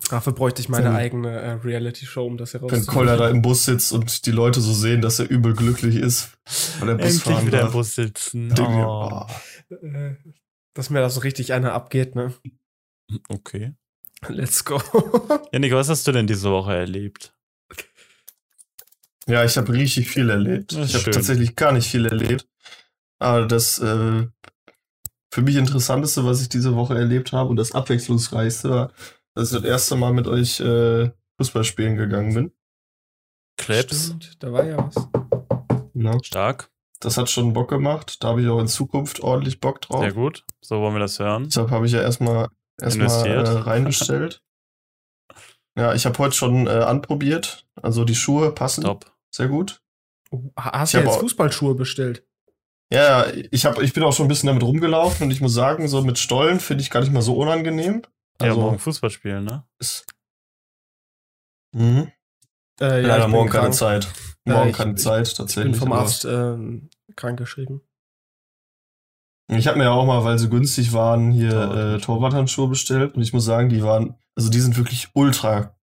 Dafür bräuchte ich meine Wenn- eigene äh, Reality-Show, um das Wenn herauszufinden. Koller da im Bus sitzt und die Leute so sehen, dass er übel glücklich ist, weil der Bus Endlich fahren wieder im. Bus sitzen. Ich mir, Oh. Dass mir da so richtig einer abgeht, ne? Okay. Let's go. Janik, was hast du denn diese Woche erlebt? Ja, ich habe richtig viel erlebt. Ich habe tatsächlich gar nicht viel erlebt. Aber das äh, für mich Interessanteste, was ich diese Woche erlebt habe und das abwechslungsreichste war, dass ich das erste Mal mit euch äh, Fußball spielen gegangen bin. Krebs? Stimmt, da war ja was. Ja. Stark. Das hat schon Bock gemacht. Da habe ich auch in Zukunft ordentlich Bock drauf. Sehr gut. So wollen wir das hören. Deshalb habe ich ja erstmal erstmal Investiert. äh, reinbestellt. ja, ich habe heute schon äh, anprobiert. Also die Schuhe passen Top. sehr gut. Oh, hast Ich du jetzt auch- Fußballschuhe bestellt? Ja, ja, ich, hab, ich bin auch schon ein bisschen damit rumgelaufen und ich muss sagen, so mit Stollen finde ich gar nicht mal so unangenehm. Ja, Also, morgen Fußball spielen, ne? ist, mhm. Äh, Leider ich bin morgen keine. Zeit. Äh, Morgen ich- keine ich- Zeit, Ich bin tatsächlich. vom Arzt ähm, krankgeschrieben. Ich habe mir ja auch mal, weil sie günstig waren, hier Torwart. äh, Torwarthandschuhe bestellt und ich muss sagen, die waren, also die sind wirklich ultra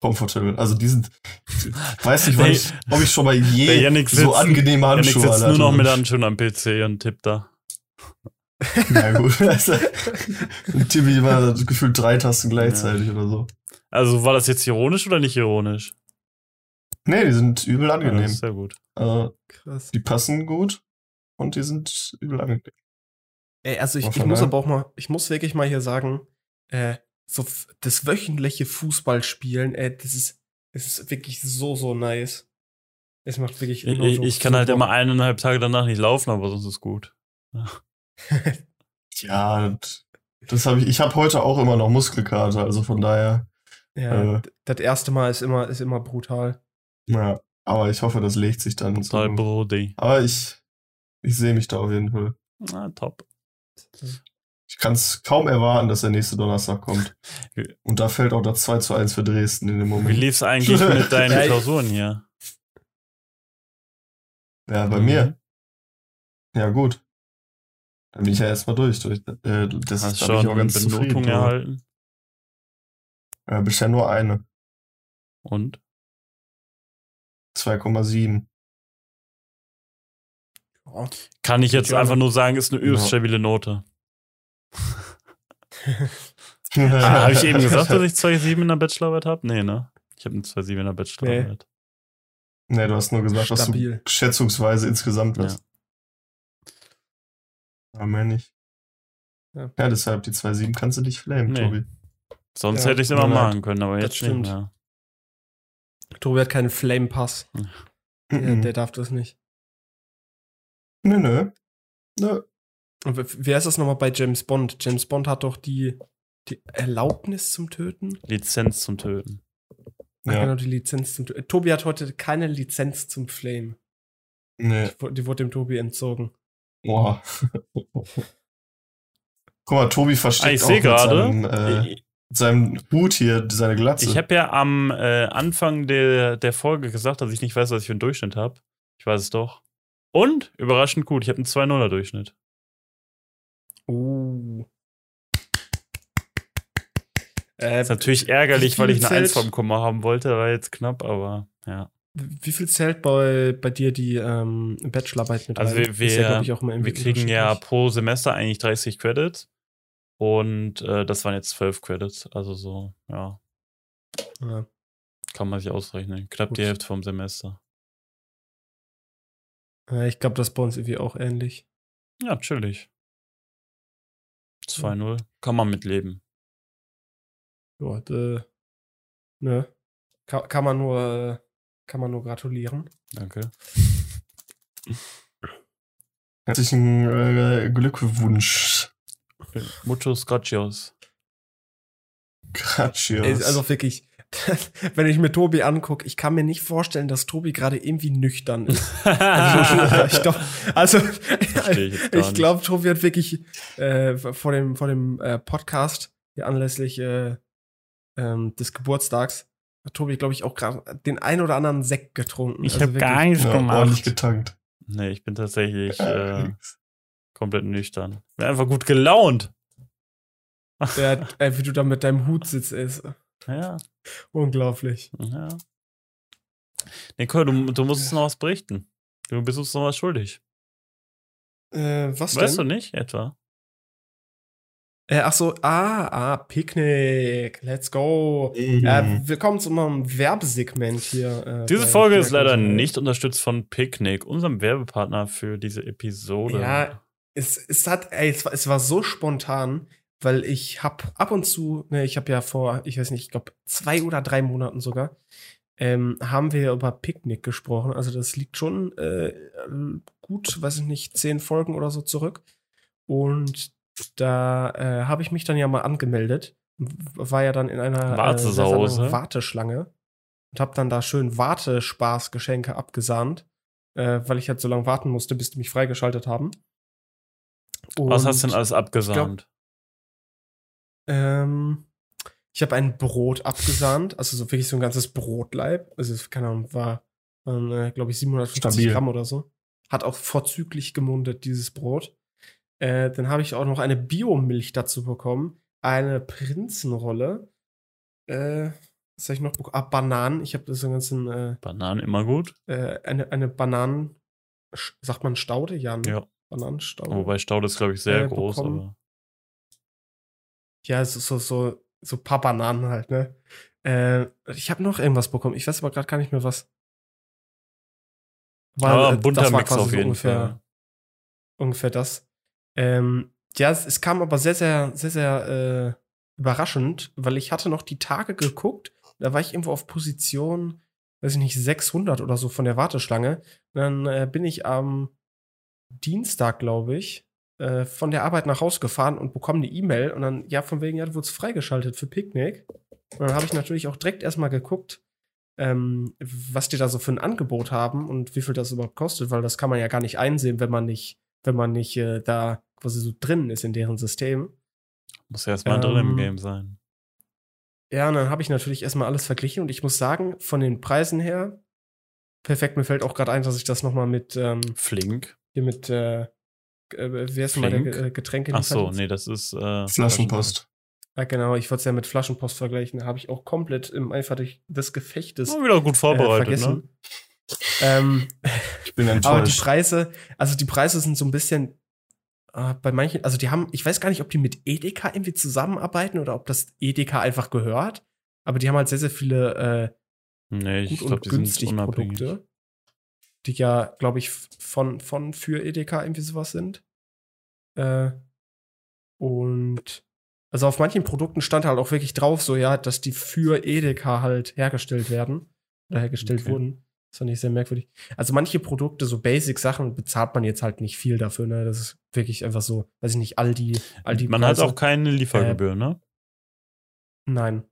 comfortable. Also die sind, ich weiß nicht, ich, ob ich schon mal je Yannick so sitzt- angenehme Handschuhe sitzt nur hatte. noch mit Handschuhen am PC und tippt da. Na gut, also, Timmy war gefühlt drei Tasten gleichzeitig oder so. Also war das jetzt ironisch oder nicht ironisch? Nee, die sind übel Ja, angenehm. das ist sehr gut. Also, Krass. die passen gut und die sind übel angenehm. Ey, also ich, ich muss aber auch mal, ich muss wirklich mal hier sagen, äh, so das wöchentliche Fußballspielen, ey, das ist, das ist wirklich so, so nice. Es macht wirklich Ich, ich, so- ich kann halt immer eineinhalb Tage danach nicht laufen, aber sonst ist gut. Ja, das- das habe ich. Ich habe heute auch immer noch Muskelkater, also von daher. Ja, äh, das erste Mal ist immer, ist immer brutal. Ja, aber ich hoffe, das legt sich dann. Total. Brody. Aber ich, ich sehe mich da auf jeden Fall. Na, top. Ich kann es kaum erwarten, dass der nächste Donnerstag kommt. Und da fällt auch das 2 zu 1 für Dresden in dem Wie Moment. lief's eigentlich mit deinen Klausuren hier? Ja, bei Mhm. mir. Ja, gut. Dann bin ich ja erstmal durch. durch äh, das Hast da bin ich schon auch ganz Benotung zufrieden. erhalten? Äh, bisher nur eine. Und? 2,7. Ja. Kann ich jetzt Ja. einfach nur sagen, ist eine übelst Ja. stabile Note. Ah, habe ich eben gesagt, dass ich 2,7 in der Bachelorarbeit habe? Nee, ne? Ich habe eine 2,7 in der Bachelorarbeit. Nee, du hast nur gesagt, dass Stabil. du schätzungsweise insgesamt Ja. hast. Aber mehr nicht. Ja. Ja. deshalb die 2,7 kannst du nicht flamen, Nee. Tobi. Sonst Ja, hätte ich es immer machen können, aber jetzt stimmt. nicht mehr. Tobi hat keinen Flame Pass. Der, Mhm. der darf das nicht. Nö, nö. Nö. Und wer ist das nochmal bei James Bond? James Bond hat doch die, die Erlaubnis zum Töten? Lizenz zum Töten. Ach, Ja. genau, die Lizenz zum Töten. Tobi hat heute keine Lizenz zum Flame. Nee. Die, die wurde dem Tobi entzogen. Boah. Guck mal, Tobi versteckt Ah, ich auch sehe mit gerade, Seinem, äh, seinem Hut hier, seine Glatze. ich habe ja am äh, Anfang der, der Folge gesagt, dass ich nicht weiß, was ich für einen Durchschnitt habe. Ich weiß es doch. Und, überraschend gut, ich habe einen 2-0er Durchschnitt. Uh. Äh, Ist natürlich ärgerlich, weil ich eine 1 zählt- vom Komma haben wollte, war jetzt knapp, aber ja. Wie viel zählt bei, bei dir die ähm, Bachelorarbeit mit Also rein? wir- wir- immer Wir kriegen ja pro Semester eigentlich 30 Credits. Und äh, das waren jetzt 12 Credits. Also so, ja, Ja. kann man sich ausrechnen. Knapp die Gut. Hälfte vom Semester. Ja, ich glaube, das ist bei uns irgendwie auch ähnlich. Ja, chillig. 2-0. Kann man mitleben. Ja, äh, ne. Kann, kann man nur, kann man nur gratulieren. Danke. Herzlichen äh, Glückwunsch. Muchos gracias. Gracias. Ey, Also wirklich, wenn ich mir Tobi angucke, ich kann mir nicht vorstellen, dass Tobi gerade irgendwie nüchtern ist. ich also, ich jetzt gar ich nicht. glaube, Tobi hat wirklich äh, vor dem, vor dem äh, Podcast, hier anlässlich äh, ähm, des Geburtstags, hat Tobi, glaube ich, auch gerade den ein oder anderen Sekt getrunken. Ich Also hab wirklich- gar nichts ja, gemacht. ordentlich getankt. Nee, ich bin tatsächlich äh, komplett nüchtern. Bin einfach gut gelaunt. Der, äh, wie du da mit deinem Hut sitzt, ist Ja, unglaublich. ja. Nicole, du, du musst uns noch was berichten. Du bist uns noch was schuldig. Äh, was Weißt denn? du nicht, etwa? Äh, ach so, ah, ah, Picknick, let's go. Mhm. Äh, willkommen zu unserem Werbesegment hier. Äh, Diese Folge ist leider nicht unterstützt von Picnic, unserem Werbepartner für diese Episode. Ja, es, es hat, ey, es war, es war so spontan, weil ich hab ab und zu, ne, ich habe ja vor, ich weiß nicht, ich glaube zwei oder drei Monaten sogar, ähm, haben wir über Picknick gesprochen. Also das liegt schon äh, gut, weiß ich nicht, zehn Folgen oder so zurück. Und da äh, habe ich mich dann ja mal angemeldet, war ja dann in einer äh, langen Warteschlange und habe dann da schön Wartespaßgeschenke abgesahnt, äh, weil ich halt so lange warten musste, bis die mich freigeschaltet haben. Was hast du Und, denn alles abgesandt? Ähm, ich habe ein Brot abgesahnt, also so wirklich so ein ganzes Brotleib. Also, keine Ahnung, war, äh, glaube ich, 750 Stabil. Gramm oder so. Hat auch vorzüglich gemundet, dieses Brot. Äh, dann habe ich auch noch eine Biomilch dazu bekommen. Eine Prinzenrolle. Äh, was habe ich noch bekommen? Ah, Bananen. Ich habe das so ganzen, äh, Bananen immer gut. äh, eine, eine Bananen, sagt man Staude? Ja, ne? Ja. Bananenstaude. Wobei Staude ist, glaube ich, sehr Äh, groß, aber. Ja, so, so, so, so ein paar Bananen halt, ne? Äh, ich habe noch irgendwas bekommen. Ich weiß aber gerade gar nicht mehr was. Äh, ein bunter das war Mix quasi auf so jeden ungefähr, Fall. ungefähr das. Ähm, ja, es, es kam aber sehr, sehr, sehr, sehr äh, überraschend, weil ich hatte noch die Tage geguckt. Da war ich irgendwo auf Position, weiß ich nicht, 600 oder so von der Warteschlange. Und dann äh, bin ich am Dienstag, glaube ich, äh, von der Arbeit nach Hause gefahren und bekomme eine E-Mail und dann, ja, von wegen, ja, du wurdest freigeschaltet für Picknick. Und dann habe ich natürlich auch direkt erstmal geguckt, ähm, was die da so für ein Angebot haben und wie viel das überhaupt kostet, weil das kann man ja gar nicht einsehen, wenn man nicht, wenn man nicht äh, da quasi so drin ist in deren System. Muss ja erstmal drin im Ähm, Game sein. Ja, und dann habe ich natürlich erstmal alles verglichen und ich muss sagen, von den Preisen her, perfekt, mir fällt auch gerade ein, dass ich das nochmal mit, ähm, Flink. Hier mit, äh, äh, wer ist denn mal der Flink? Ge- äh, Getränke? Ach so, nee, das ist äh, Flaschenpost. Ja, genau, ich wollte es ja mit Flaschenpost vergleichen, da habe ich auch komplett im Eifer des- des Gefechtes Oh, wieder gut äh, vorbereitet, ne? vergessen. Ähm, Ich bin aber die enttäuscht. Preise, also die Preise sind so ein bisschen äh, bei manchen, also die haben, ich weiß gar nicht, ob die mit Edeka irgendwie zusammenarbeiten oder ob das Edeka einfach gehört, aber die haben halt sehr, sehr viele äh, Nee, ich gut glaube, und die sind günstig unabhängig. Produkte, die ja, glaube ich, von, von für Edeka irgendwie sowas sind. Äh, und also auf manchen Produkten stand halt auch wirklich drauf, so ja, dass die für Edeka halt hergestellt werden oder hergestellt Okay. wurden. Das fand ich sehr merkwürdig. Also manche Produkte, so Basic-Sachen, bezahlt man jetzt halt nicht viel dafür, ne? Das ist wirklich einfach so, weiß ich nicht, Aldi, Aldi Man hat Preise. auch keine Liefergebühr, ne? Nein.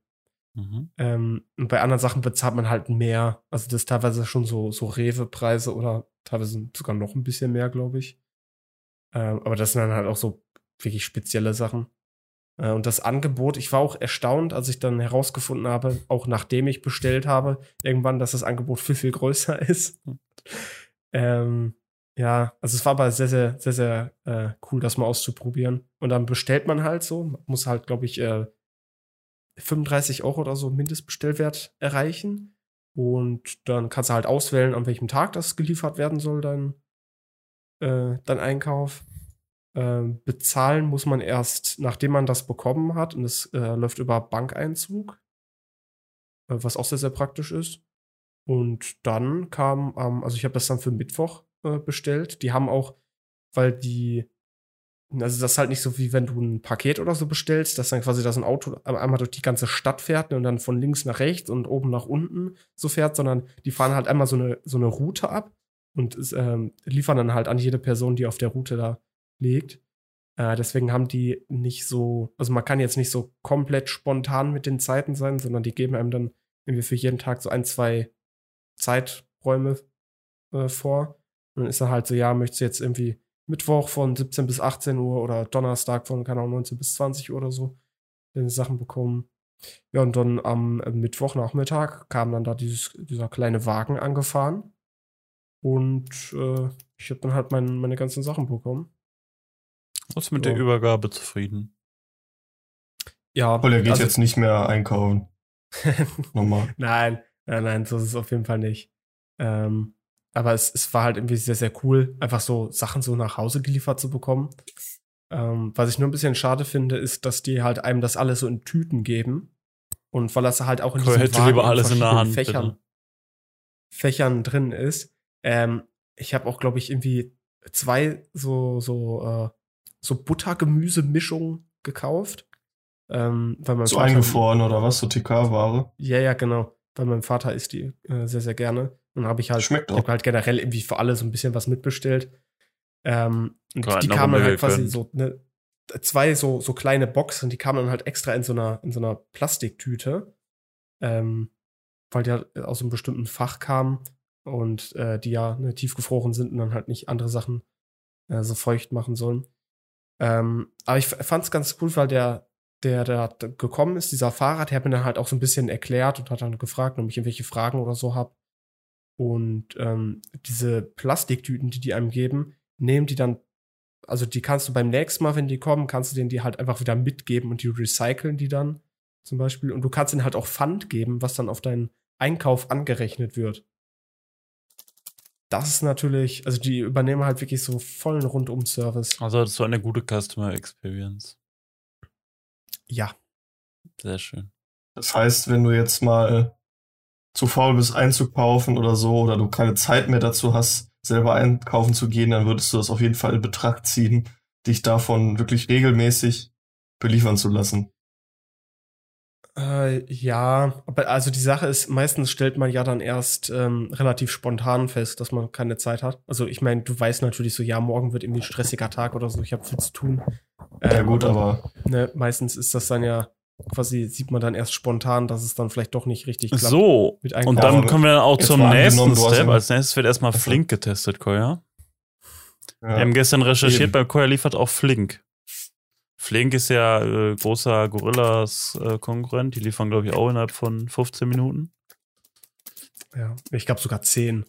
Mhm. Ähm, und bei anderen Sachen bezahlt man halt mehr. Also das ist teilweise schon so, so Rewe-Preise oder teilweise sogar noch ein bisschen mehr, glaube ich. Ähm, aber das sind dann halt auch so wirklich spezielle Sachen. Äh, und das Angebot, ich war auch erstaunt, als ich dann herausgefunden habe, auch nachdem ich bestellt habe, irgendwann, dass das Angebot viel, viel größer ist. ähm, ja, also es war aber sehr, sehr, sehr, sehr äh, cool, das mal auszuprobieren. Und dann bestellt man halt so, muss halt, glaube ich, äh, 35 Euro oder so Mindestbestellwert erreichen. Und dann kannst du halt auswählen, an welchem Tag das geliefert werden soll, dein, äh, dein Einkauf. Ähm, bezahlen muss man erst, nachdem man das bekommen hat. Und es äh, läuft über Bankeinzug, äh, was auch sehr, sehr praktisch ist. Und dann kam, ähm, also ich habe das dann für Mittwoch äh, bestellt. Die haben auch, weil die, also das ist halt nicht so wie wenn du ein Paket oder so bestellst, dass dann quasi das ein Auto einmal durch die ganze Stadt fährt und dann von links nach rechts und oben nach unten so fährt, sondern die fahren halt einmal so eine, so eine Route ab und ähm, liefern dann halt an jede Person, die auf der Route da liegt. Äh, deswegen haben die nicht so, also man kann jetzt nicht so komplett spontan mit den Zeiten sein, sondern die geben einem dann irgendwie für jeden Tag so ein, zwei Zeiträume äh, vor. Und dann ist er halt so, ja, möchtest du jetzt irgendwie Mittwoch von 17 bis 18 Uhr oder Donnerstag von, keine Ahnung, 19 bis 20 Uhr oder so den Sachen bekommen. Ja, und dann am äh, Mittwochnachmittag kam dann da dieses, dieser kleine Wagen angefahren. Und äh, ich habe dann halt mein, meine ganzen Sachen bekommen. Was mit Ja. der Übergabe zufrieden? Ja, Voll, er geht also- jetzt nicht mehr einkaufen. Nochmal. nein, nein, nein, so ist es auf jeden Fall nicht. Ähm, aber es, es war halt irgendwie sehr, sehr cool, einfach so Sachen so nach Hause geliefert zu bekommen. Ähm, was ich nur ein bisschen schade finde, ist, dass die halt einem das alles so in Tüten geben. Und weil das halt auch in hätte Wagen lieber alles in der verschiedenen Hand, Fächern, bitte. Fächern drin ist. Ähm, ich habe auch, glaube ich, irgendwie zwei so, so, äh, so Buttergemüse-Mischungen gekauft. Ähm, weil mein So Vater- eingefroren oder was? So TK-Ware. ja, ja, genau. Weil mein Vater isst die äh, sehr, sehr gerne. Und habe ich halt, Schmeckt ich habe halt generell irgendwie für alle so ein bisschen was mitbestellt. Ähm, und Gerade die kamen halt quasi gegönnt. so ne, zwei so, so kleine Boxen, die kamen dann halt extra in so einer, in so einer Plastiktüte. Ähm, weil die halt aus einem bestimmten Fach kamen und äh, die ja ne, tiefgefroren sind und dann halt nicht andere Sachen äh, so feucht machen sollen. Ähm, aber ich fand es ganz cool, weil der, der da gekommen ist, dieser Fahrer, der hat mir dann halt auch so ein bisschen erklärt und hat dann gefragt, ob ich irgendwelche Fragen oder so habe. Und ähm, diese Plastiktüten, die die einem geben, nehmen die dann, also die kannst du beim nächsten Mal, wenn die kommen, kannst du denen die halt einfach wieder mitgeben und die recyceln die dann zum Beispiel. Und du kannst ihnen halt auch Pfand geben, was dann auf deinen Einkauf angerechnet wird. Das ist natürlich, also die übernehmen halt wirklich so vollen Rundum-Service. Also hattest du eine gute Customer Experience. Ja. Sehr schön. Das heißt, wenn du jetzt mal zu faul bist, einzukaufen oder so, oder du keine Zeit mehr dazu hast, selber einkaufen zu gehen, dann würdest du das auf jeden Fall in Betracht ziehen, dich davon wirklich regelmäßig beliefern zu lassen. Äh, ja, aber also die Sache ist, meistens stellt man ja dann erst ähm, relativ spontan fest, dass man keine Zeit hat. Also ich meine, du weißt natürlich so, ja, morgen wird irgendwie ein stressiger Tag oder so, ich habe viel zu tun. Ja Ähm, gut, aber ne, meistens ist das dann ja quasi, sieht man dann erst spontan, dass es dann vielleicht doch nicht richtig klappt. So, mit und dann kommen wir dann auch zum nächsten Step. Als nächstes wird erstmal. Flink getestet, Koya. Ja. Wir haben gestern recherchiert, Eben. bei Koya liefert auch Flink. Flink ist ja äh, großer Gorillas-Konkurrent. Die liefern, glaube ich, auch innerhalb von 15 Minuten. Ja, ich glaube sogar 10.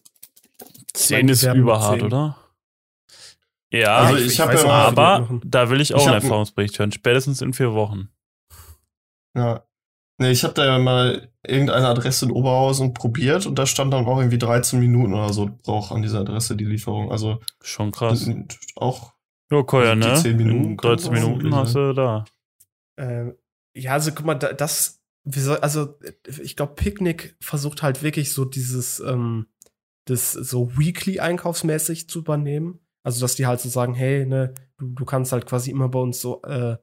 10 ist überhart, 10. oder? Ja, Also ich- ich, ich habe aber da will ich auch Ich einen Erfahrungsbericht hören. Spätestens in vier Wochen. Ja. Nee, ich habe da ja mal irgendeine Adresse in Oberhausen probiert und da stand dann auch irgendwie 13 Minuten oder so braucht an dieser Adresse die Lieferung. Also Schon krass. auch Ja, Koya, Also die ne? 10 Minuten In können 13 auch Minuten hast du da. Ähm, ja, also guck mal, da- das, also ich glaube, Picknick versucht halt wirklich so dieses, ähm, das so weekly einkaufsmäßig zu übernehmen. Also, dass die halt so sagen, hey, ne, du, du kannst halt quasi immer bei uns so, äh,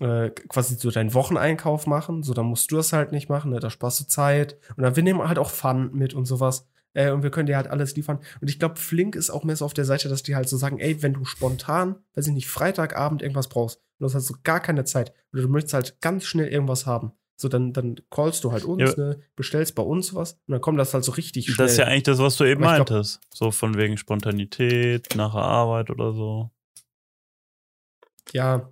äh, quasi so deinen Wocheneinkauf machen. So, dann musst du das halt nicht machen, ne, da sparst du Zeit. Und dann, wir nehmen halt auch Pfand mit und sowas. Äh, und wir können dir halt alles liefern. Und ich glaube, Flink ist auch mehr so auf der Seite, dass die halt so sagen, ey, wenn du spontan, weiß ich nicht, Freitagabend irgendwas brauchst, und du hast halt so gar keine Zeit, oder du möchtest halt ganz schnell irgendwas haben, so dann, dann callst du halt uns, Ja. ne, bestellst bei uns was und dann kommt das halt so richtig schnell. Das ist ja eigentlich das, was du eben Aber ich glaub- meintest. So von wegen Spontanität, nach der Arbeit oder so. ja.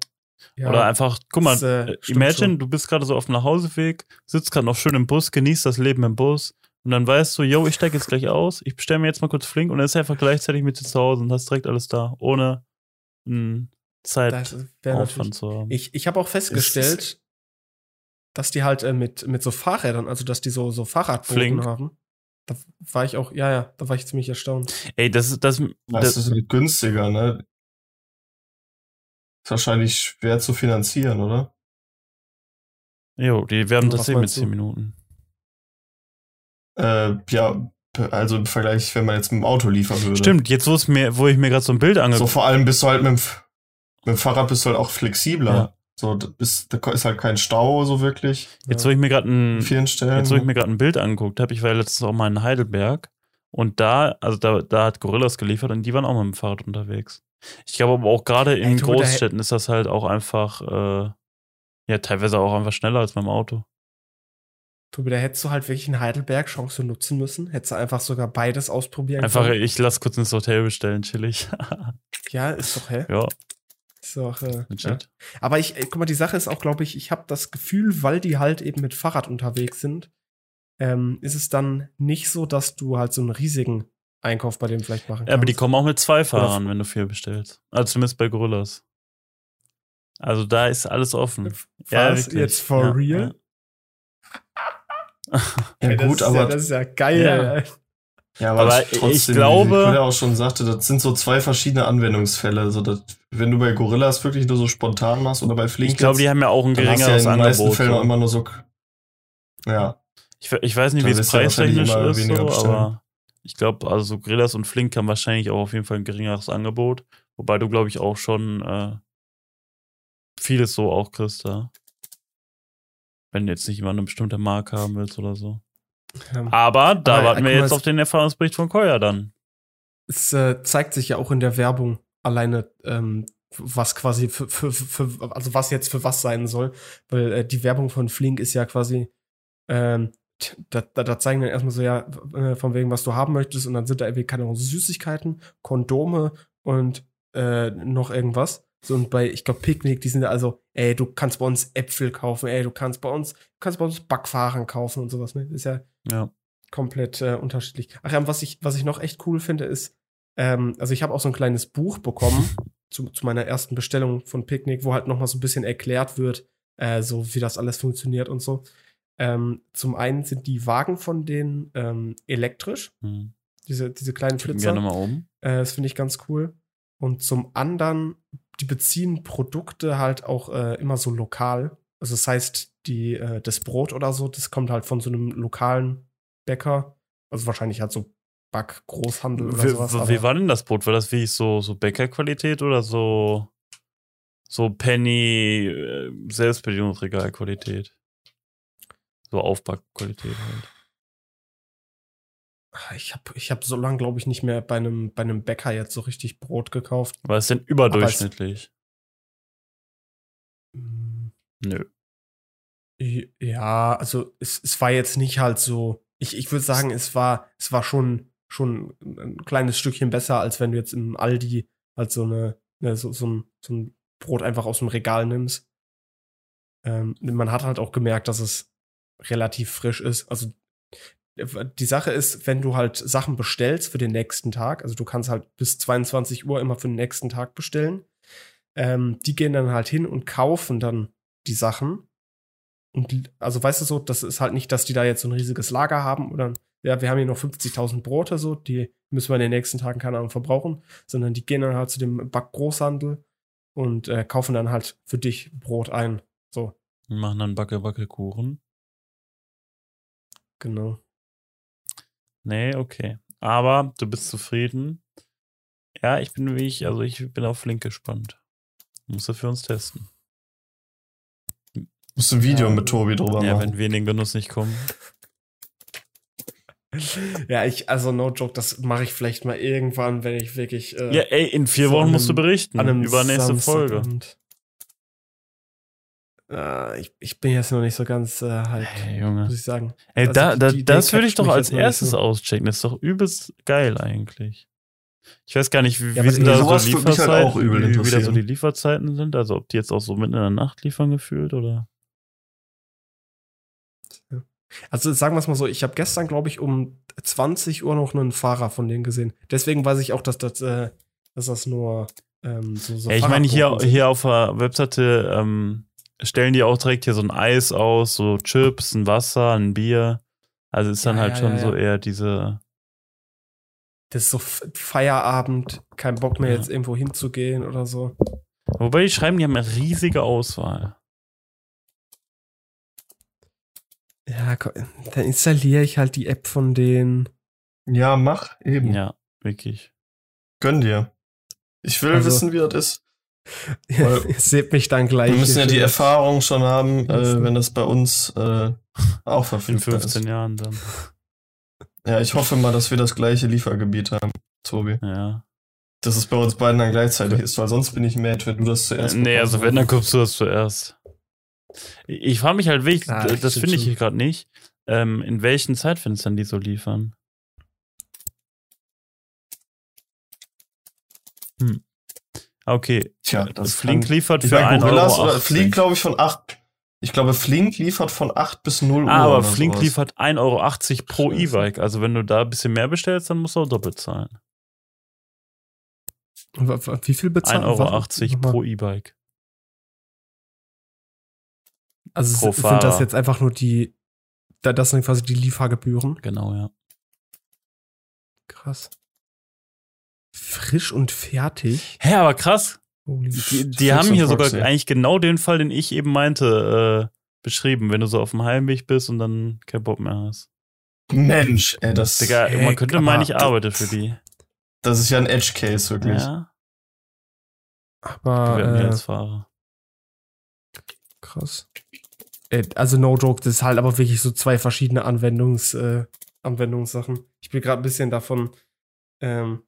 Ja. Oder einfach, guck mal, Das, äh, äh, imagine, schon. du bist gerade so auf dem Nachhauseweg, sitzt gerade noch schön im Bus, genießt das Leben im Bus und dann weißt du, yo, ich steige jetzt gleich aus, ich bestelle mir jetzt mal kurz Flink und dann ist er einfach gleichzeitig mit dir zu Hause und hast direkt alles da, ohne einen das Zeitaufwand wäre natürlich. zu haben. Ich, ich habe auch festgestellt, dass die halt äh, mit, mit so Fahrrädern, also dass die so, so Fahrradbogen Flink. haben. Da war ich auch, ja, ja, da war ich ziemlich erstaunt. Ey, das ist, das, das, das, ist günstiger, ne? Ist wahrscheinlich schwer zu finanzieren, oder? jo, die werden das sehen mit meinst du? 10 Minuten. Äh, ja, also im Vergleich, wenn man jetzt mit dem Auto liefern würde. Stimmt, jetzt wo es mir, wo ich mir gerade so ein Bild So angeguckt vor allem bist du halt mit dem, mit dem Fahrrad bist du halt auch flexibler. Ja. So, da, bist, da ist halt kein Stau so wirklich Jetzt, wo ich mir gerade ein, vielen Stellen. Jetzt, wo ich mir gerade ein Bild angeguckt habe, ich war ja letztens auch mal in Heidelberg und da, also da, da hat Gorillas geliefert und die waren auch mit dem Fahrrad unterwegs. Ich glaube aber auch gerade in Ey, du, da hä- Großstädten ist das halt auch einfach, äh, ja, teilweise auch einfach schneller als dem Auto. Tobi, da hättest du halt wirklich in Heidelberg Chance nutzen müssen. Hättest du einfach sogar beides ausprobieren Einfach, können. ich lass kurz ins Hotel bestellen, chillig. Ja, ist doch, hä? ja, Ist doch, äh, ja. Aber ich, äh, guck mal, die Sache ist auch, glaube ich, ich habe das Gefühl, weil die halt eben mit Fahrrad unterwegs sind, ähm, ist es dann nicht so, dass du halt so einen riesigen Einkauf bei denen vielleicht machen kannst. Ja, aber die kommen auch mit zwei Fahrern, wenn du viel bestellst. Also zumindest bei Gorillas. Also da ist alles offen. Ja, Was? wirklich. Jetzt for Ja, real? ja, das gut, aber, Ja, das ist ja geil. Ja. ja, aber, aber ich trotzdem, glaube- wie Kollege auch schon sagte, das sind so zwei verschiedene Anwendungsfälle. So, dass, wenn du bei Gorillas wirklich nur so spontan machst oder bei Flink, Ich glaube, die haben ja auch ein du ja geringeres in den meisten Angebot. Fällen auch immer nur so. Ja, Ich, ich weiß nicht, wie es ja preistechnisch ist, so, aber ich glaube, also so Grillas und Flink haben wahrscheinlich auch auf jeden Fall ein geringeres Angebot. Wobei du, glaube ich, auch schon äh, vieles so auch kriegst da. Wenn du jetzt nicht immer eine bestimmte Marke haben willst oder so. Ähm, Aber da Aber, warten wir mal, jetzt auf den Erfahrungsbericht von Koya dann. es äh, zeigt sich ja auch in der Werbung alleine, ähm, was quasi für, für, für, also was jetzt für was sein soll. Weil äh, die Werbung von Flink ist ja quasi, ähm, da, da, da zeigen dann erstmal so, ja, äh, von wegen, was du haben möchtest, und dann sind da irgendwie, keine Ahnung, Süßigkeiten, Kondome und äh, noch irgendwas. So, und bei, ich glaube, Picknick, die sind ja also, ey, du kannst bei uns Äpfel kaufen, ey, du kannst bei uns, kannst bei uns Backfahren kaufen und sowas, ne? Ist ja Ja. komplett äh, unterschiedlich. Ach ja, und was ich, was ich noch echt cool finde, ist, ähm, also ich habe auch so ein kleines Buch bekommen zu, zu meiner ersten Bestellung von Picknick, wo halt noch mal so ein bisschen erklärt wird, äh, so wie das alles funktioniert und so. Ähm, zum einen sind die Wagen von denen ähm, elektrisch, Hm. diese, diese kleinen Flitzer. gerne mal um. Äh, das finde ich ganz cool. Und zum anderen, die beziehen Produkte halt auch äh, immer so lokal. Also das heißt, die, äh, das Brot oder so, das kommt halt von so einem lokalen Bäcker. Also wahrscheinlich halt so Backgroßhandel oder Wie, sowas. wie war denn das Brot? War das wie so, so Bäckerqualität oder so, so Penny äh, Selbstbedienungsregalqualität? So Aufbackqualität halt. Ich habe ich hab so lange, glaube ich, nicht mehr bei einem, bei einem Bäcker jetzt so richtig Brot gekauft. War es denn überdurchschnittlich? Mm, Nö. Ja, also es, es war jetzt nicht halt so. Ich, ich würde sagen, es war, es war schon schon ein kleines Stückchen besser, als wenn du jetzt im Aldi halt so eine, ne, so, so, ein, so ein Brot einfach aus dem Regal nimmst. Ähm, man hat halt auch gemerkt, dass es relativ frisch ist. Also die Sache ist, wenn du halt Sachen bestellst für den nächsten Tag, also du kannst halt bis 22 Uhr immer für den nächsten Tag bestellen, ähm, die gehen dann halt hin und kaufen dann die Sachen. Und also weißt du so, das ist halt nicht, dass die da jetzt so ein riesiges Lager haben oder ja, wir haben hier noch 50.000 Brote so, die müssen wir in den nächsten Tagen keine Ahnung verbrauchen, sondern die gehen dann halt zu dem Backgroßhandel und äh, kaufen dann halt für dich Brot ein. So. Die machen dann Backe-Backe-Kuchen. Genau. Nee, okay. Aber du bist zufrieden. Ja, ich bin wie ich, also ich bin auf Flink gespannt. Muss er für uns testen. Musst ein Video Ja, mit Tobi drüber Ja, machen. wenn wir in den Genuss nicht kommen. Ja, ich, also no joke, das mache ich vielleicht mal irgendwann, wenn ich wirklich äh, Ja, ey, in vier so Wochen an musst du einem- berichten. an einem Über nächste Folge. Samstagabend. Äh, ich, ich bin jetzt noch nicht so ganz äh, halt, Ey, Junge. muss ich sagen. Ey, Also da, da, die das würde ich doch als erstes so. auschecken. Das ist doch übelst geil eigentlich. Ich weiß gar nicht, wie, Ja, wie sind da so halt Lieferzeiten, auch übel wie, wie da so die Lieferzeiten sind. Also ob die jetzt auch so mitten in der Nacht liefern gefühlt oder. Also sagen wir es mal so, ich habe gestern, glaube ich, um 20 Uhr noch einen Fahrer von denen gesehen. Deswegen weiß ich auch, dass das, äh, dass das nur ähm, so, so Ja, ich meine, hier, sind. hier auf der Webseite ähm, stellen die auch direkt hier so ein Eis aus, so Chips, ein Wasser, ein Bier. Also ist dann Ja, halt ja, schon ja, so ja. eher diese. Das ist so Feierabend, kein Bock mehr Ja. jetzt irgendwo hinzugehen oder so. Wobei die schreiben, die haben eine riesige Auswahl. Ja, dann installiere ich halt die App von denen. Ja, mach eben. Ja, wirklich. Gönn dir. Ich will Also- wissen, wie das ist. Ihr seht mich dann gleich. Wir müssen ja die. Erfahrung schon haben, äh, wenn das bei uns äh, auch In verfügbar 15 ist. Jahren dann. Ja, ich hoffe mal, dass wir das gleiche Liefergebiet haben, Tobi. Ja. Dass es bei uns beiden dann gleichzeitig ist, weil sonst bin ich mad, wenn du das zuerst nee, bekommst. also wenn, dann kommst du das zuerst. Ich, ich frage mich halt wirklich, Ah, das finde ich hier gerade nicht, ähm, in welchen Zeitfenstern die so liefern. Hm. Okay, Tja, das Flink kann- liefert Ich für meine, 1 Gorillas Euro. oder Flink, glaube ich, von 8. Ich glaube, Flink liefert von 8 bis 0 Uhr. Ah, aber Flink sowas. liefert 1,80 Euro pro. E-Bike. Also wenn du da ein bisschen mehr bestellst, dann musst du auch doppelt zahlen. Wie viel bezahlt 1,80 Euro pro E-Bike. Also pro sind das Fahrer. jetzt einfach nur die, da- das sind quasi die Liefergebühren. Genau, ja. Krass. Frisch und fertig. Hä, aber krass. Holy Die, die haben hier sogar Proxy. eigentlich genau den Fall, den ich eben meinte, äh, beschrieben, wenn du so auf dem Heimweg bist und dann keinen Bock mehr hast. Mensch, ey, das, Digga, Heck, man könnte meinen, ich arbeite für die. das ist ja ein Edge-Case, wirklich. Ja, Aber äh, als Fahrer. krass. Äh, Also no joke, das ist halt aber wirklich so zwei verschiedene Anwendungs, äh, Anwendungssachen. Ich bin gerade ein bisschen davon. Ähm,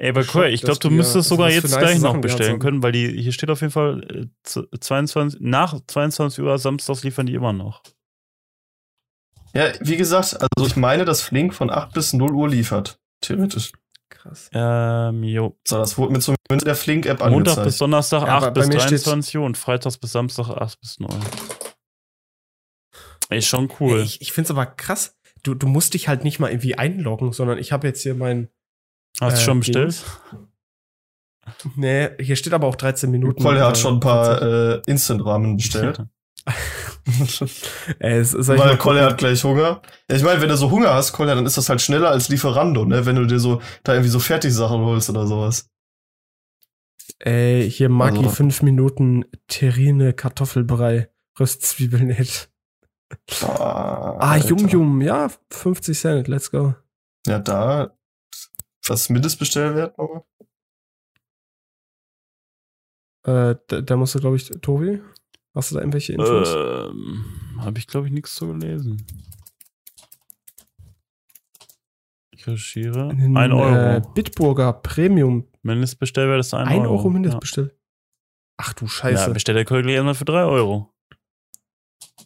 Ey, aber cool, ich glaube, du müsstest sogar jetzt nice gleich noch Sachen bestellen können, weil die, hier steht auf jeden Fall, äh, z- 22, nach 22 Uhr samstags liefern die immer noch. Ja, wie gesagt, also ich meine, dass Flink von 8 bis 0 Uhr liefert. Theoretisch. krass. Ähm, jo. So, das wurde zumindest in der Flink-App Montag bis angezeigt. Donnerstag Ja, aber 8 bei bis mir steht- 23 Uhr und freitags bis Samstag 8 bis 9. Ey, schon cool. Ich, ich finde es aber krass. Du, du musst dich halt nicht mal irgendwie einloggen, sondern ich habe jetzt hier mein. Hast du äh, schon bestellt? Nee, hier steht aber auch 13 Minuten. Kolja hat äh, schon ein paar äh, Instant-Ramen bestellt. Ey, Weil gucken? hat gleich Hunger. Ja, ich meine, wenn du so Hunger hast, Kolja, dann ist das halt schneller als Lieferando, ne? Wenn du dir so da irgendwie so Fertigsachen holst oder sowas. Ey, hier Maki Also- 5 Minuten Terrine Kartoffelbrei. Röstzwiebeln nicht. Ah, Alter. Yum Yum, ja, 50 Cent, let's go. Ja, da. Was Mindestbestellwert nochmal? Äh, da, da musst du, glaube ich, Tobi, hast du da irgendwelche Infos? Ähm, habe ich, glaube ich, nichts zu gelesen. Ich recherchiere. In, 1 Euro. Äh, Bitburger Premium, Mindestbestellwert ist 1 1 Euro. Euro, Mindestbestell. Ach du Ja, Scheiße. ja bestellt der Kollege erstmal für 3 Euro.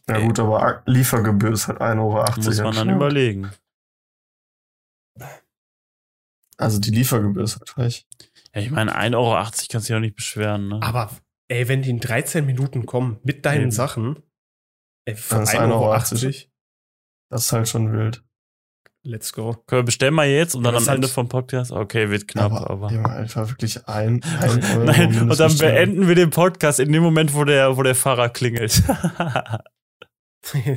Ja, gut, aber Liefergebühr ist halt 1,80 Euro. Muss man dann Ja. überlegen. Also die Liefergebühr ist halt frech. Ja, ich meine, 1,80 Euro kannst du dich auch nicht beschweren, ne? Aber, ey, wenn die in 13 Minuten kommen mit deinen Eben. Sachen, ey, für Dann ist 1,80 Euro, 1,80. Das ist halt schon wild. let's go. Können wir bestellen mal jetzt und Ja, dann am ist Ende halt- vom Podcast? Okay, wird knapp, aber. aber, Junge, einfach wirklich ein, ein Euro. Nein, und dann Mindestbestellung. beenden wir den Podcast in dem Moment, wo der, wo der Fahrer klingelt.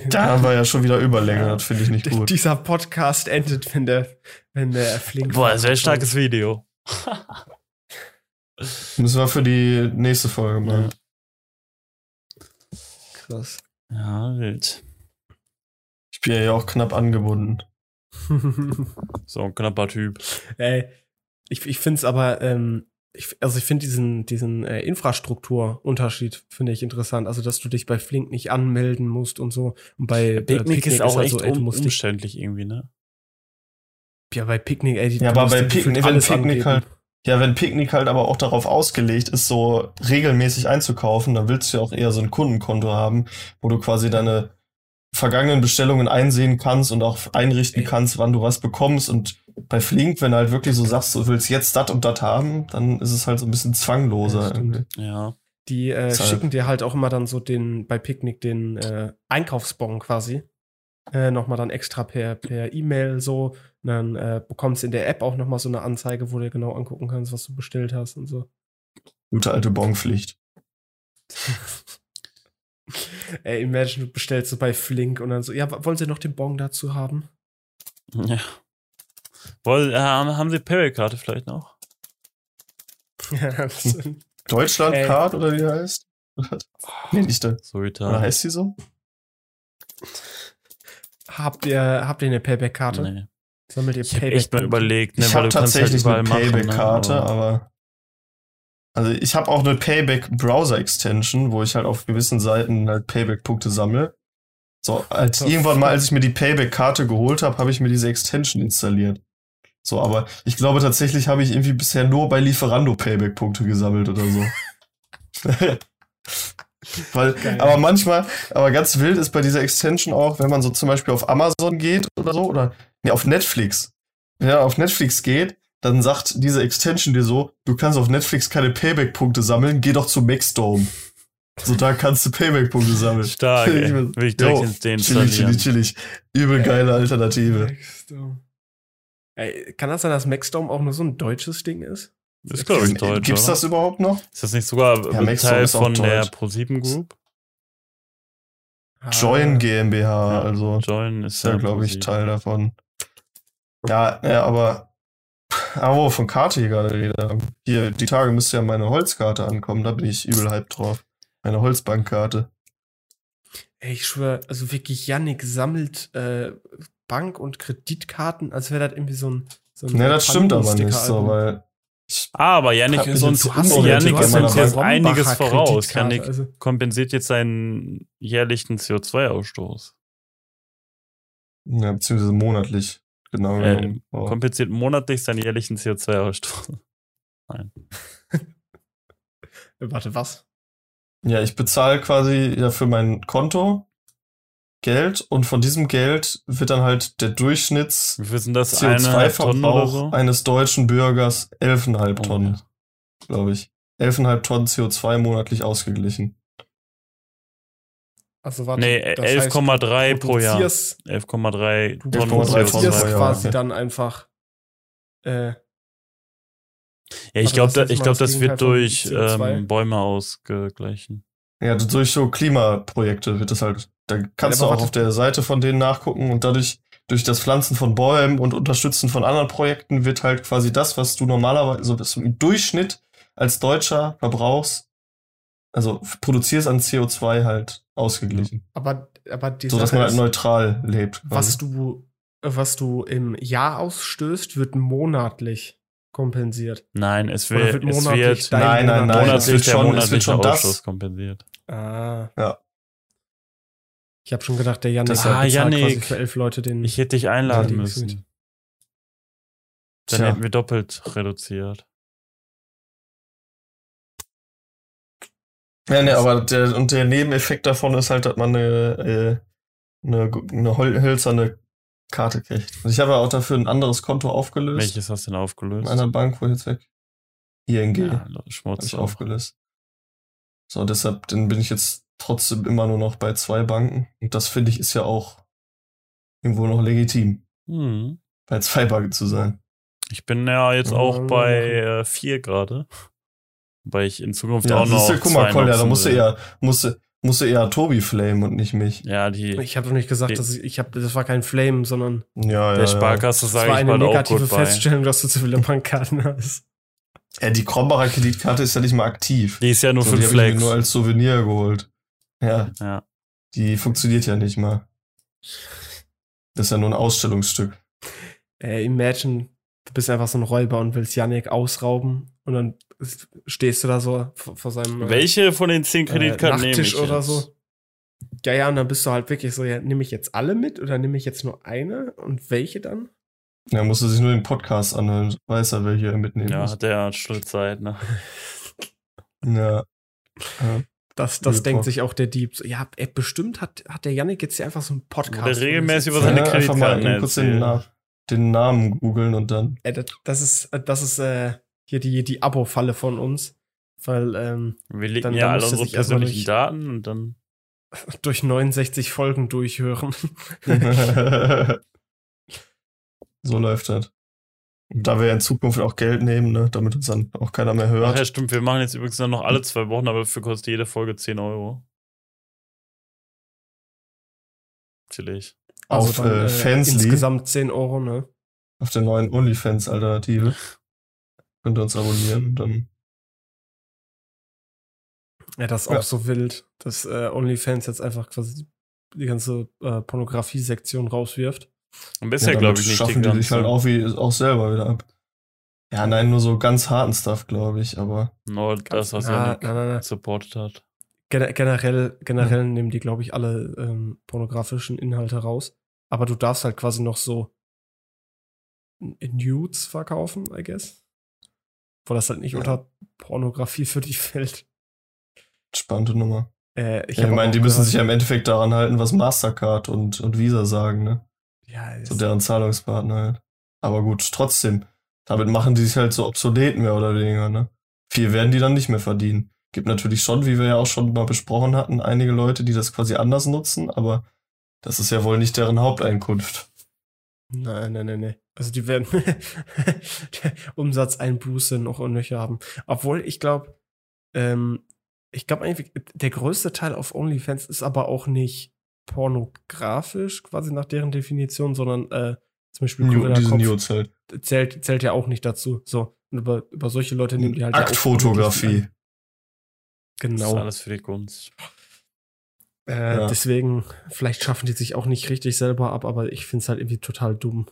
Da haben wir ja schon wieder Überlänge, das finde ich nicht gut. Dieser Podcast endet, wenn der, wenn der Flink. Boah, ein starkes Video. Müssen wir für die nächste Folge machen. Krass. Ja, wild. Ich bin ja auch knapp angebunden. So ein knapper Typ. Ey, ich, ich finde es aber, ähm, ich, also ich finde diesen, diesen äh, Infrastrukturunterschied finde ich interessant. Also, dass du dich bei Flink nicht anmelden musst und so. Und bei äh, Picknick ist auch halt echt ey, um, musst dich, umständlich irgendwie, ne? Ja, bei Picknick, ey, die, Ja, aber bei Picknick- wenn Picknick angeben. halt- Ja, wenn Picknick halt aber auch darauf ausgelegt ist, so regelmäßig einzukaufen, dann willst du ja auch eher so ein Kundenkonto haben, wo du quasi deine vergangenen Bestellungen einsehen kannst und auch einrichten Ey. kannst, wann du was bekommst. Und bei Flink, wenn du halt wirklich so sagst, du willst jetzt das und das haben, dann ist es halt so ein bisschen zwangloser. Ja. Die äh, halt- schicken dir halt auch immer dann so den, bei Picknick den äh, Einkaufsbon quasi. Äh, nochmal dann extra per per E-Mail so. Und dann äh, bekommst du in der App auch nochmal so eine Anzeige, wo du dir genau angucken kannst, was du bestellt hast und so. Gute alte Bonpflicht. Ey, imagine, du bestellst so bei Flink und dann so, ja, wollen Sie noch den Bon dazu haben? ja. Woll, äh, haben Sie Payback-Karte vielleicht noch? Ja, das- Deutschlandcard oder wie die heißt? nee, nicht da. So Oder heißt die so? habt ihr, habt ihr eine Payback-Karte? Nee. Sammelt ihr Ich hab Payback? echt mal überlegt, ne, ich habe halt tatsächlich überall eine ne, Payback-Karte, aber- aber also ich habe auch eine Payback-Browser-Extension, wo ich halt auf gewissen Seiten halt Payback-Punkte sammle. So, als irgendwann mal, als ich mir die Payback-Karte geholt habe, habe ich mir diese Extension installiert. So, aber ich glaube tatsächlich habe ich irgendwie bisher nur bei Lieferando Payback-Punkte gesammelt oder so. Weil, Geil. aber manchmal, aber ganz wild ist bei dieser Extension auch, wenn man so zum Beispiel auf Amazon geht oder so, oder nee, auf Netflix. Wenn man auf Netflix geht, dann sagt diese Extension dir so, du kannst auf Netflix keine Payback-Punkte sammeln, geh doch zu Maxdome. So, da kannst du Payback-Punkte sammeln. Stark, ey. Will ich direkt Jo, ins Chillig, deinstallieren. chillig, chillig. Übel geile Alternative. Maxdome. Ey, kann das sein, dass Maxdome auch nur so ein deutsches Ding ist? Ist, glaube ich, deutsch, Gibt's oder? das überhaupt noch? Ist das nicht sogar Ja, ein Maxdome Teil von der. Pro7 Group? Ah, Join GmbH, Ja, also. Join ist Ist ja, glaube ich, Pro7. Teil davon. Ja, ja, aber. Aber wo von Karte hier gerade rede. Hier, die Tage müsste ja meine Holzkarte ankommen, da bin ich übel hype drauf. Meine Holzbankkarte. Ey, ich schwöre, also wirklich, Yannick sammelt äh, Bank- und Kreditkarten, als wäre das irgendwie so ein. So ein Ne, das stimmt aber nicht so, weil. Ah, aber Yannick mich ist uns, jetzt Yannick ist uns einiges voraus. Yannick Also, kompensiert jetzt seinen jährlichen CO2-Ausstoß. ja, beziehungsweise monatlich. Genau. Äh. Oh. Kompensiert monatlich seinen jährlichen CO2-Ausstoß. äh, warte, was? Ja, ich bezahle quasi ja für mein Konto Geld und von diesem Geld wird dann halt der Durchschnitts Wie viel sind das? Eine Tonnen oder CO2-Verbrauch so? eines deutschen Bürgers 11,5 Oh, Tonnen, ja. glaube ich. 11,5 Tonnen CO2 monatlich ausgeglichen. Also warte. Nee, das heißt, 11,3 du pro Jahr. produzierst- 11,3 Du Tonnen 11,3 produzierst Tonnen pro CO2. Jahr, quasi okay. dann einfach. Äh, Ja, ich Warte, glaube, da, ich mal glaub, das wird durch CO2? ähm, Bäume ausgeglichen. Ja, durch so Klimaprojekte wird das halt, da kannst du auch auf der Seite von denen nachgucken und dadurch, durch das Pflanzen von Bäumen und Unterstützen von anderen Projekten wird halt quasi das, was du normalerweise, so was du im Durchschnitt als Deutscher verbrauchst, also produzierst an CO2 halt ausgeglichen. aber, aber die So dass man halt neutral lebt. was quasi. du, was du im Jahr ausstößt, wird monatlich kompensiert. Nein, es wird, wird es wird dein Nein, nein, Monat- nein, es monatlich wird der schon, es wird schon Ausschuss das. kompensiert. Ah. Ja. Ich habe schon gedacht, der Yannick Deshalb- Ah, Yannick. für elf Leute den. Ich hätte dich einladen die müssen. gefühlt. Dann Tja. hätten wir doppelt reduziert. Ja, ne, aber der, und der Nebeneffekt davon ist halt, dass man eine, äh, eine, eine hölzerne Karte kriegt. Und ich habe ja auch dafür ein anderes Konto aufgelöst. Welches hast du denn aufgelöst? In einer Bank, wo jetzt weg. ING ja, habe Schmutz. ich aufgelöst. So, deshalb dann bin ich jetzt trotzdem immer nur noch bei zwei Banken. Und das finde ich ist ja auch irgendwo noch legitim, Hm. bei zwei Banken zu sein. Ich bin ja jetzt Ja, auch ja, bei ja. äh, vier gerade. Weil ich in Zukunft Ja, auch noch. siehst du, guck mal, Kolja, da musst du eher, musst du, musst du eher Tobi flamen und nicht mich. Ja, die. Ich habe doch nicht gesagt, Die- dass ich, ich habe, das war kein Flame, sondern Ja, ja. der Sparkasse sage war ich eine bald auch negative gut bei. Feststellung, dass du zu viele Bankkarten hast. Ja. ja, die Krombacher Kreditkarte ist ja nicht mal aktiv. Die ist ja nur So, für die mir Flex. nur als Souvenir geholt. Ja, Ja. die funktioniert ja nicht mal. Das ist ja nur ein Ausstellungsstück. Äh, imagine, du bist einfach so ein Räuber und willst Yannick ausrauben und dann stehst du da so vor, vor seinem äh, Welche von den zehn äh, Kreditkarten nehme Nachttisch ich oder jetzt? so. Ja, ja, und dann bist du halt wirklich so, ja, nehme ich jetzt alle mit oder nehme ich jetzt nur eine und welche dann? Ja, musst du sich nur den Podcast anhören. Weiß er, welche er mitnehmen Ja, muss. hat der hat Schuldzeit, ne? Ja. ja. Das, das denkt Talk. sich auch der Dieb. So, ja, ey, bestimmt hat, hat der Yannick jetzt hier einfach so einen Podcast. Der regelmäßig über er seine ja, einfach mal Kreditkarten kurz den, den Namen googeln und dann. Ey, das, das ist, das ist äh, hier die, die Abo-Falle von uns. Weil ähm, Wir legen Dann- ja dann alle unsere persönlichen durch- Daten und dann. durch 69 Folgen durchhören. so läuft das. Und da wir in Zukunft auch Geld nehmen, ne, damit uns dann auch keiner mehr Ach hört. ja, stimmt. Wir machen jetzt übrigens dann noch alle zwei Wochen, aber dafür kostet jede Folge 10 Euro. Chillig. auf Also dann, äh, Fansly, Insgesamt 10 Euro, ne? auf der neuen OnlyFans-Alternative. Könnt ihr uns abonnieren und dann. Ja, das ist Ja. auch so wild, dass äh, OnlyFans jetzt einfach quasi die ganze äh, Pornografie-Sektion rauswirft. Und bisher ja, glaube ich nicht schaffen die die sich halt auch, wie, auch selber wieder ab. Ja, nein, nur so ganz harten Stuff, glaube ich, aber. Nur das, was na, Janik na, na, supportet hat. Gen generell, generell nehmen die, glaube ich, alle ähm, pornografischen Inhalte raus. Aber du darfst halt quasi noch so Nudes verkaufen, I guess. Wo das halt nicht Ja. unter Pornografie für dich fällt. Spannende Nummer. Äh, Ich, ja, ich meine, die müssen sich ja im Endeffekt daran halten, was Mastercard und, und Visa sagen, ne? Ja, So deren Zahlungspartner halt. Aber gut, trotzdem. Damit machen die sich halt so obsolet mehr oder weniger, ne? Viel werden die dann nicht mehr verdienen. Gibt natürlich schon, wie wir ja auch schon mal besprochen hatten, einige Leute, die das quasi anders nutzen, aber das ist ja wohl nicht deren Haupteinkunft. Nein, nein, nein, nein. Also die werden Umsatzeinbuße noch und nöcher haben. Obwohl, ich glaube, ähm, ich glaube eigentlich, der größte Teil auf OnlyFans ist aber auch nicht pornografisch, quasi nach deren Definition, sondern äh, zum Beispiel New, diese Kopf News halt. zählt, zählt ja auch nicht dazu. So, und über, über solche Leute nehmen die halt ja auch Aktfotografie. wirklich an. Das ist Genau. alles für die Kunst. Äh, Ja. Deswegen, vielleicht schaffen die sich auch nicht richtig selber ab, aber ich finde es halt irgendwie total dumm.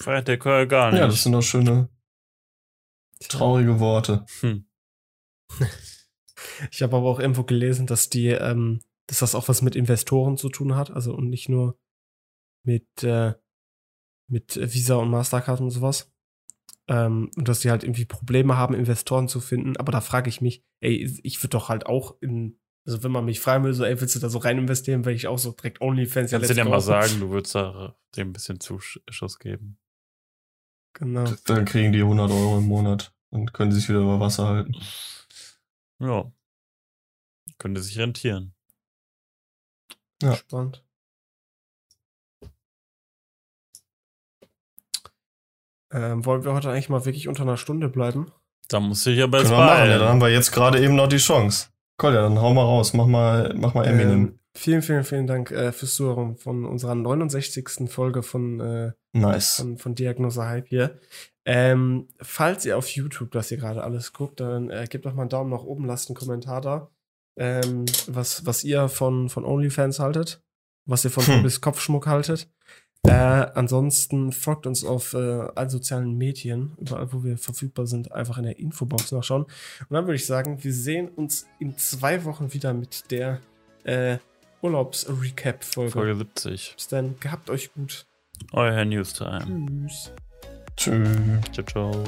Feiert der Kerl gar nicht. Ja, das sind doch schöne, traurige Worte. hm. Ich habe aber auch irgendwo gelesen, dass die, ähm, dass das auch was mit Investoren zu tun hat, also und nicht nur mit, äh, mit Visa und Mastercard und sowas. Ähm, und dass die halt irgendwie Probleme haben, Investoren zu finden. Aber da frage ich mich, ey, ich würde doch halt auch in, also wenn man mich fragen will, so, ey, willst du da so rein investieren, weil ich auch so direkt OnlyFans Kannst du let's dir mal sagen, du würdest da dem ein bisschen Zuschuss geben. Genau. Dann kriegen die 100 Euro im Monat und können sich wieder über Wasser halten. Ja. Könnte sich rentieren. Ja. Spannend. Ähm, wollen wir heute eigentlich mal wirklich unter einer Stunde bleiben? Da muss ich aber jetzt machen, ja, dann haben wir jetzt gerade eben noch die Chance. Kolja, dann hau mal raus, mach mal, mach mal Eminem. Ähm, vielen, vielen, vielen Dank äh, fürs Zuhören von unserer 69. Folge von, äh, nice. von, von Diagnose Hype hier. Ähm, falls ihr auf YouTube das hier gerade alles guckt, dann äh, gebt doch mal einen Daumen nach oben, lasst einen Kommentar da, ähm, was, was ihr von, von OnlyFans haltet, was ihr von Hm. Tobis Kopfschmuck haltet. Äh, ansonsten folgt uns auf äh, allen sozialen Medien, überall wo wir verfügbar sind, einfach in der Infobox nachschauen. Und dann würde ich sagen, wir sehen uns in zwei Wochen wieder mit der äh, Urlaubs-Recap-Folge. Folge 70. Bis dann, gehabt euch gut. Euer News Time. Tschüss. Tschüss. Ciao, ciao.